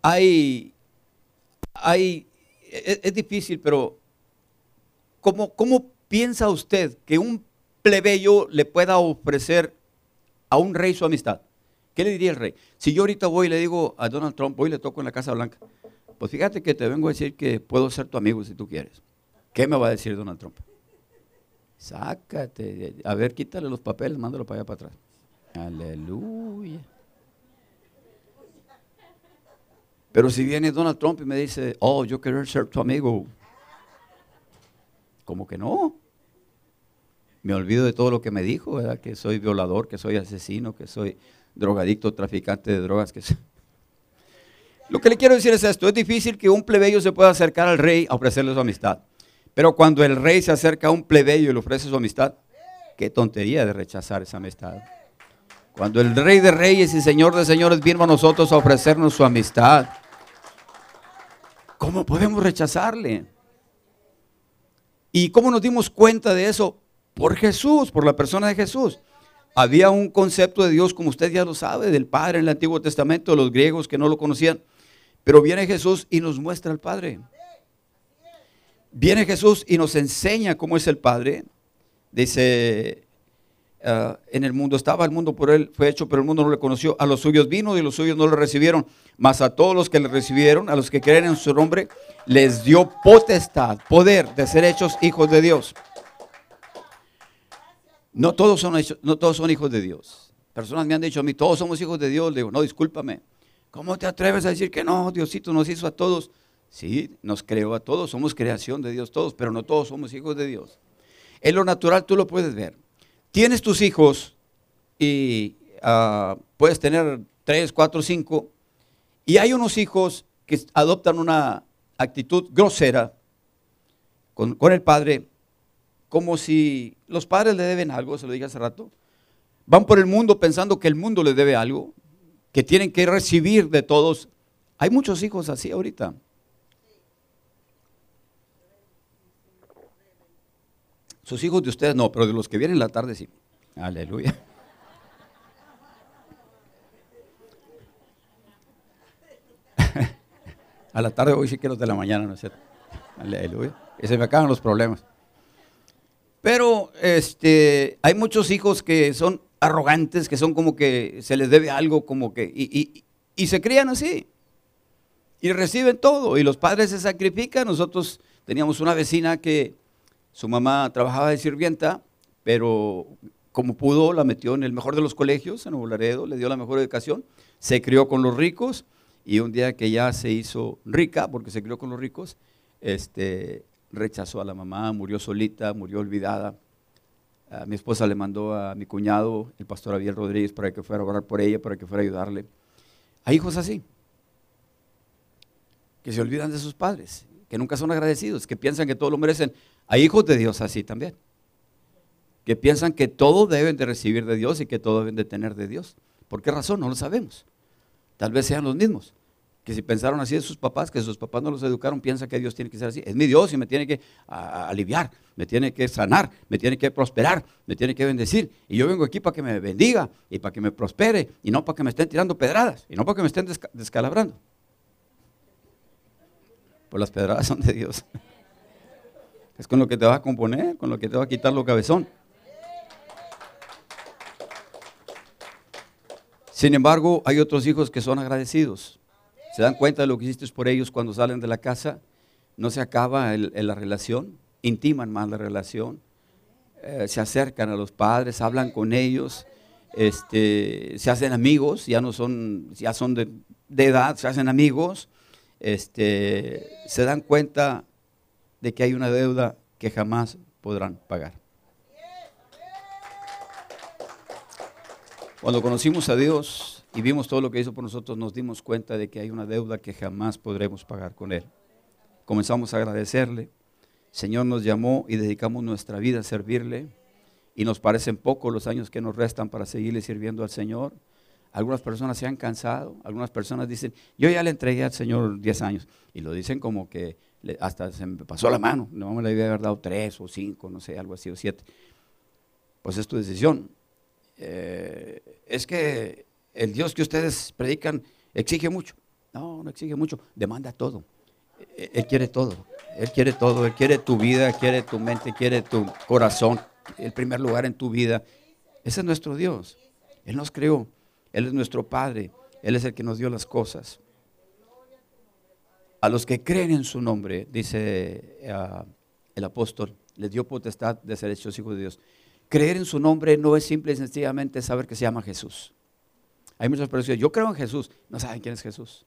hay, hay, es, difícil, pero ¿cómo, ¿cómo piensa usted que un plebeyo le pueda ofrecer a un rey su amistad? ¿Qué le diría el rey? Si yo ahorita voy y le digo a Donald Trump, voy y le toco en la Casa Blanca, pues fíjate que te vengo a decir que puedo ser tu amigo si tú quieres. ¿Qué me va a decir Donald Trump? Sácate, a ver, quítale los papeles, mándalo para allá para atrás. Aleluya. Pero si viene Donald Trump y me dice, oh, yo quiero ser tu amigo, como que no. Me olvido de todo lo que me dijo, ¿verdad? que soy violador, que soy asesino, que soy drogadicto, traficante de drogas. Que Lo que le quiero decir es esto, es difícil que un plebeyo se pueda acercar al rey a ofrecerle su amistad. Pero cuando el rey se acerca a un plebeyo y le ofrece su amistad, qué tontería de rechazar esa amistad. Cuando el rey de reyes y señor de señores vino a nosotros a ofrecernos su amistad, ¿Cómo podemos rechazarle? ¿Y cómo nos dimos cuenta de eso? Por Jesús, por la persona de Jesús. Había un concepto de Dios, como usted ya lo sabe, del Padre en el Antiguo Testamento, los griegos que no lo conocían. Pero viene Jesús y nos muestra al Padre. Viene Jesús y nos enseña cómo es el Padre. Dice Ah, en el mundo estaba, el mundo por él fue hecho, pero el mundo no le conoció. A los suyos vino y los suyos no le recibieron. Mas a todos los que le recibieron, a los que creen en su nombre, les dio potestad, poder de ser hechos hijos de Dios. No todos son, no todos son hijos de Dios. Personas me han dicho a mí, todos somos hijos de Dios. Le digo, no, discúlpame. ¿Cómo te atreves a decir que no? Diosito nos hizo a todos. Sí, nos creó a todos, somos creación de Dios todos, pero no todos somos hijos de Dios. En lo natural tú lo puedes ver tienes tus hijos y ah, puedes tener tres, cuatro, cinco, y hay unos hijos que adoptan una actitud grosera con, el padre, como si los padres le deben algo, se lo dije hace rato. Van por el mundo pensando que el mundo le debe algo, que tienen que recibir de todos. Hay muchos hijos así ahorita. Sus hijos de ustedes no, pero de los que vienen en la tarde sí. Aleluya. A la tarde hoy sí que los de la mañana, ¿no es cierto? Aleluya. Y se me acaban los problemas. Pero este, hay muchos hijos que son arrogantes, que son como que se les debe algo, como que, y, y se crían así. Y reciben todo. Y los padres se sacrifican. Nosotros teníamos una vecina que su mamá trabajaba de sirvienta, pero como pudo la metió en el mejor de los colegios, en Nuevo le dio la mejor educación. Se crió con los ricos y un día que ya se hizo rica, porque se crió con los ricos, este, rechazó a la mamá, murió solita, murió olvidada. A mi esposa le mandó a mi cuñado, el pastor Abiel Rodríguez, para que fuera a orar por ella, para que fuera a ayudarle. Hay hijos así, que se olvidan de sus padres, que nunca son agradecidos, que piensan que todo lo merecen. Hay hijos de Dios así también, que piensan que todo deben de recibir de Dios y que todo deben de tener de Dios. ¿Por qué razón? No lo sabemos. Tal vez sean los mismos que si pensaron así de sus papás, que sus papás no los educaron, piensan que Dios tiene que ser así. Es mi Dios y me tiene que aliviar, me tiene que sanar, me tiene que prosperar, me tiene que bendecir. Y yo vengo aquí para que me bendiga y para que me prospere y no para que me estén tirando pedradas y no para que me estén descalabrando. Pues las pedradas son de Dios. Es con lo que te va a componer, con lo que te va a quitar lo cabezón. Sin embargo, hay otros hijos que son agradecidos ¿Se dan cuenta de lo que hiciste por ellos cuando salen de la casa? No se acaba la relación, intiman más la relación, eh, se acercan a los padres, hablan con ellos, este, se hacen amigos, ya no son, ya son de, edad, se hacen amigos, este, se dan cuenta de que hay una deuda que jamás podrán pagar. Cuando conocimos a Dios, y vimos todo lo que hizo por nosotros, nos dimos cuenta de que hay una deuda que jamás podremos pagar con Él. Comenzamos a agradecerle. Señor nos llamó y dedicamos nuestra vida a servirle. Y nos parecen pocos los años que nos restan para seguirle sirviendo al Señor. Algunas personas se han cansado, algunas personas dicen, yo ya le entregué al Señor 10 años. Y lo dicen como que hasta se me pasó la mano, no me le había haber dado 3 o 5, no sé, algo así, o 7. Pues es tu decisión. Eh, es que el Dios que ustedes predican exige mucho. No, no exige mucho, demanda todo. E-, él quiere todo, Él quiere todo, Él quiere tu vida, quiere tu mente, quiere tu corazón, el primer lugar en tu vida. Ese es nuestro Dios. Él nos creó, Él es nuestro Padre, Él es el que nos dio las cosas. A los que creen en su nombre, dice ah, el apóstol, les dio potestad de ser hechos hijos de Dios. Creer en su nombre no es simple y sencillamente saber que se llama Jesús. Hay muchas personas que yo creo en Jesús, no saben quién es Jesús.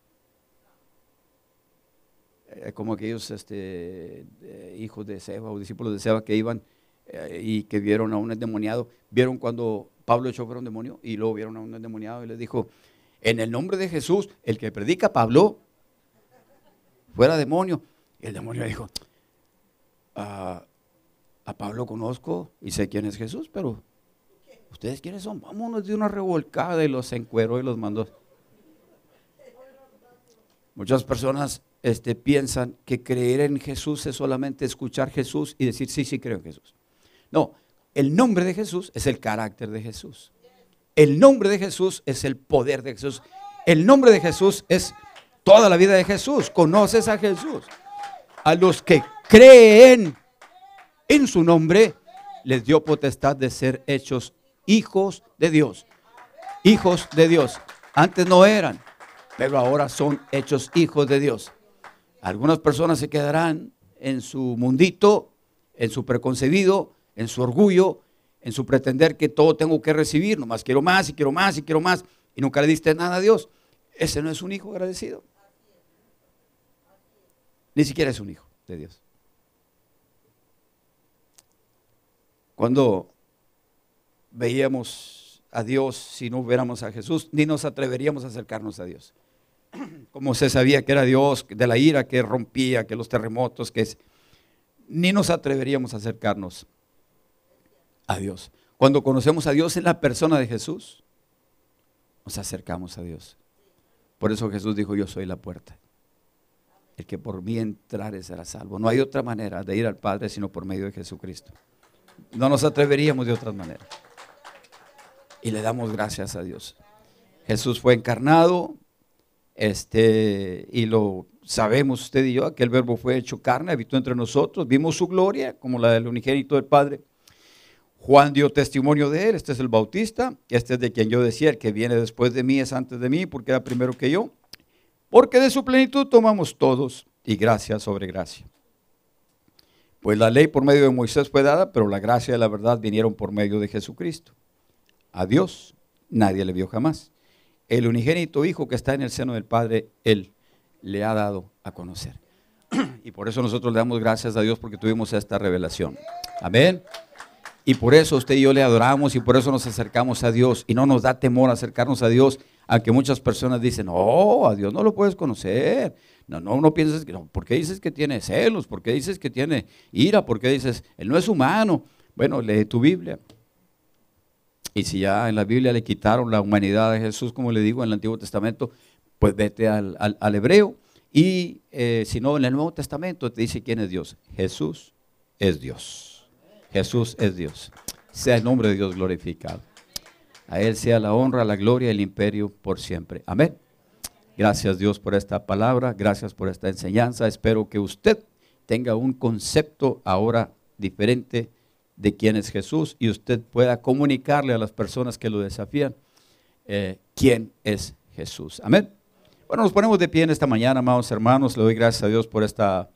Eh, como aquellos este, eh, hijos de Seba o discípulos de Seba que iban eh, y que vieron a un endemoniado, vieron cuando Pablo echó fuera un demonio y luego vieron a un endemoniado y le dijo, en el nombre de Jesús, el que predica Pablo, fuera demonio. Y el demonio dijo, a Pablo conozco y sé quién es Jesús, pero ¿Ustedes quiénes son? Vámonos de una revolcada y los encueró y los mandó. Muchas personas este, piensan que creer en Jesús es solamente escuchar Jesús y decir, sí, sí, creo en Jesús. No, el nombre de Jesús es el carácter de Jesús. El nombre de Jesús es el poder de Jesús. El nombre de Jesús es toda la vida de Jesús. Conoces a Jesús. A los que creen en su nombre, les dio potestad de ser hechos hijos de Dios. Hijos de Dios. Antes no eran, pero ahora son hechos hijos de Dios. Algunas personas se quedarán en su mundito, en su preconcebido, en su orgullo, en su pretender que todo tengo que recibir, nomás quiero más y quiero más y quiero más, y nunca le diste nada a Dios. Ese no es un hijo agradecido. Ni siquiera es un hijo de Dios. Cuando veíamos a Dios si no hubiéramos a Jesús, ni nos atreveríamos a acercarnos a Dios. Como se sabía que era Dios, de la ira que rompía, que los terremotos, que es, ni nos atreveríamos a acercarnos a Dios. Cuando conocemos a Dios en la persona de Jesús, nos acercamos a Dios. Por eso Jesús dijo, yo soy la puerta. El que por mí entrare será salvo. No hay otra manera de ir al Padre sino por medio de Jesucristo. No nos atreveríamos de otra manera y le damos gracias a Dios. Jesús fue encarnado, este, y lo sabemos usted y yo, aquel verbo fue hecho carne, habitó entre nosotros, vimos su gloria como la del unigénito del Padre. Juan dio testimonio de él, este es el bautista, este es de quien yo decía, el que viene después de mí es antes de mí porque era primero que yo. Porque de su plenitud tomamos todos y gracia sobre gracia. Pues la ley por medio de Moisés fue dada, pero la gracia y la verdad vinieron por medio de Jesucristo. A Dios nadie le vio jamás. El unigénito Hijo que está en el seno del Padre, Él le ha dado a conocer. Y por eso nosotros le damos gracias a Dios porque tuvimos esta revelación. Amén. Y por eso usted y yo le adoramos y por eso nos acercamos a Dios. Y no nos da temor acercarnos a Dios, aunque muchas personas dicen, oh, a Dios no lo puedes conocer. No, no, no pienses que, no, ¿por qué dices que tiene celos? ¿Por qué dices que tiene ira? ¿Por qué dices, él no es humano? Bueno, lee tu Biblia. Y si ya en la Biblia le quitaron la humanidad de Jesús, como le digo en el Antiguo Testamento, pues vete al, hebreo. Y eh, si no, en el Nuevo Testamento te dice quién es Dios. Jesús es Dios. Jesús es Dios. Sea el nombre de Dios glorificado. A Él sea la honra, la gloria y el imperio por siempre. Amén. Gracias Dios por esta palabra, gracias por esta enseñanza. Espero que usted tenga un concepto ahora diferente de quién es Jesús y usted pueda comunicarle a las personas que lo desafían eh, quién es Jesús. Amén. Bueno, nos ponemos de pie en esta mañana, amados hermanos. Le doy gracias a Dios por esta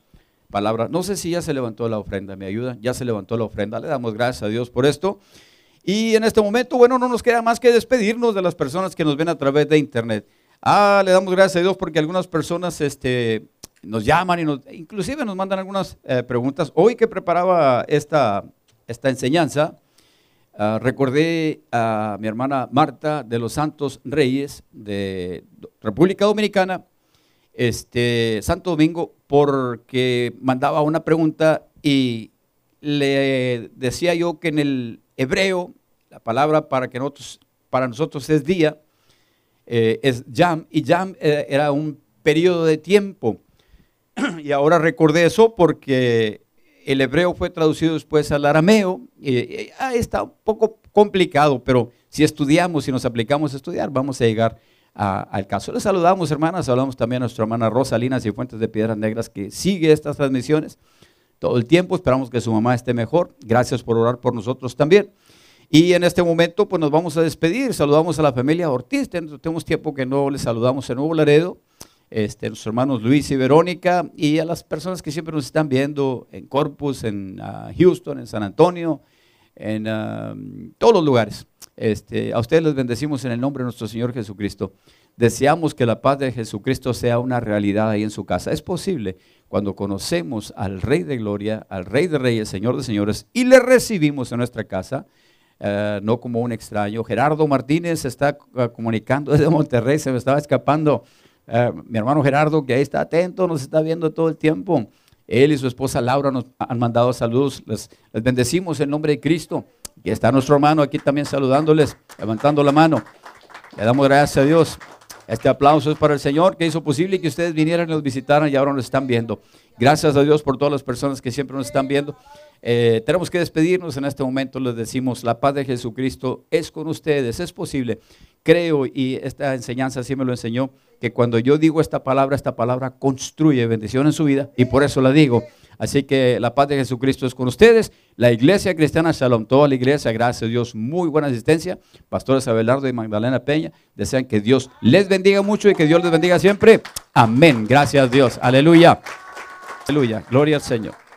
palabra. No sé si ya se levantó la ofrenda, ¿me ayuda? Ya se levantó la ofrenda. Le damos gracias a Dios por esto. Y en este momento, bueno, no nos queda más que despedirnos de las personas que nos ven a través de internet. Ah, le damos gracias a Dios porque algunas personas este, nos llaman y nos, inclusive nos mandan algunas eh, preguntas. Hoy que preparaba esta, esta enseñanza, ah, recordé a mi hermana Marta de los Santos Reyes de República Dominicana, este, Santo Domingo, porque mandaba una pregunta y le decía yo que en el hebreo, la palabra para, que nosotros, para nosotros es día, eh, es Yam, y Yam eh, era un periodo de tiempo. y ahora recordé eso porque el hebreo fue traducido después al arameo, y, ah, está un poco complicado, pero si estudiamos, si nos aplicamos a estudiar, vamos a llegar al caso. Les saludamos, hermanas, saludamos también a nuestra hermana Rosalina Cifuentes de Piedras Negras, que sigue estas transmisiones todo el tiempo. Esperamos que su mamá esté mejor. Gracias por orar por nosotros también. Y en este momento pues nos vamos a despedir. Saludamos a la familia Ortiz. Tenemos tiempo que no les saludamos en Nuevo Laredo. Este, nuestros hermanos Luis y Verónica y a las personas que siempre nos están viendo en Corpus, en ah, Houston, en San Antonio, en ah, todos los lugares. Este, a ustedes les bendecimos en el nombre de nuestro Señor Jesucristo. Deseamos que la paz de Jesucristo sea una realidad ahí en su casa. Es posible cuando conocemos al Rey de Gloria, al Rey de Reyes, Señor de Señores, y le recibimos en nuestra casa eh, no como un extraño. Gerardo Martínez está eh, comunicando desde Monterrey, se me estaba escapando. Eh, mi hermano Gerardo, que ahí está atento, nos está viendo todo el tiempo. Él y su esposa Laura nos han mandado saludos. Les, bendecimos en nombre de Cristo. Y está nuestro hermano aquí también saludándoles, levantando la mano. Le damos gracias a Dios. Este aplauso es para el Señor que hizo posible que ustedes vinieran y nos visitaran y ahora nos están viendo. Gracias a Dios por todas las personas que siempre nos están viendo. Eh, tenemos que despedirnos en este momento, les decimos, la paz de Jesucristo es con ustedes, es posible. Creo, y esta enseñanza sí me lo enseñó, que cuando yo digo esta palabra, esta palabra construye bendición en su vida, y por eso la digo. Así que la paz de Jesucristo es con ustedes. La iglesia cristiana Shalom, toda la iglesia, gracias a Dios, muy buena asistencia. Pastores Abelardo y Magdalena Peña, desean que Dios les bendiga mucho y que Dios les bendiga siempre. Amén. Gracias a Dios. Aleluya. Aleluya. Gloria al Señor.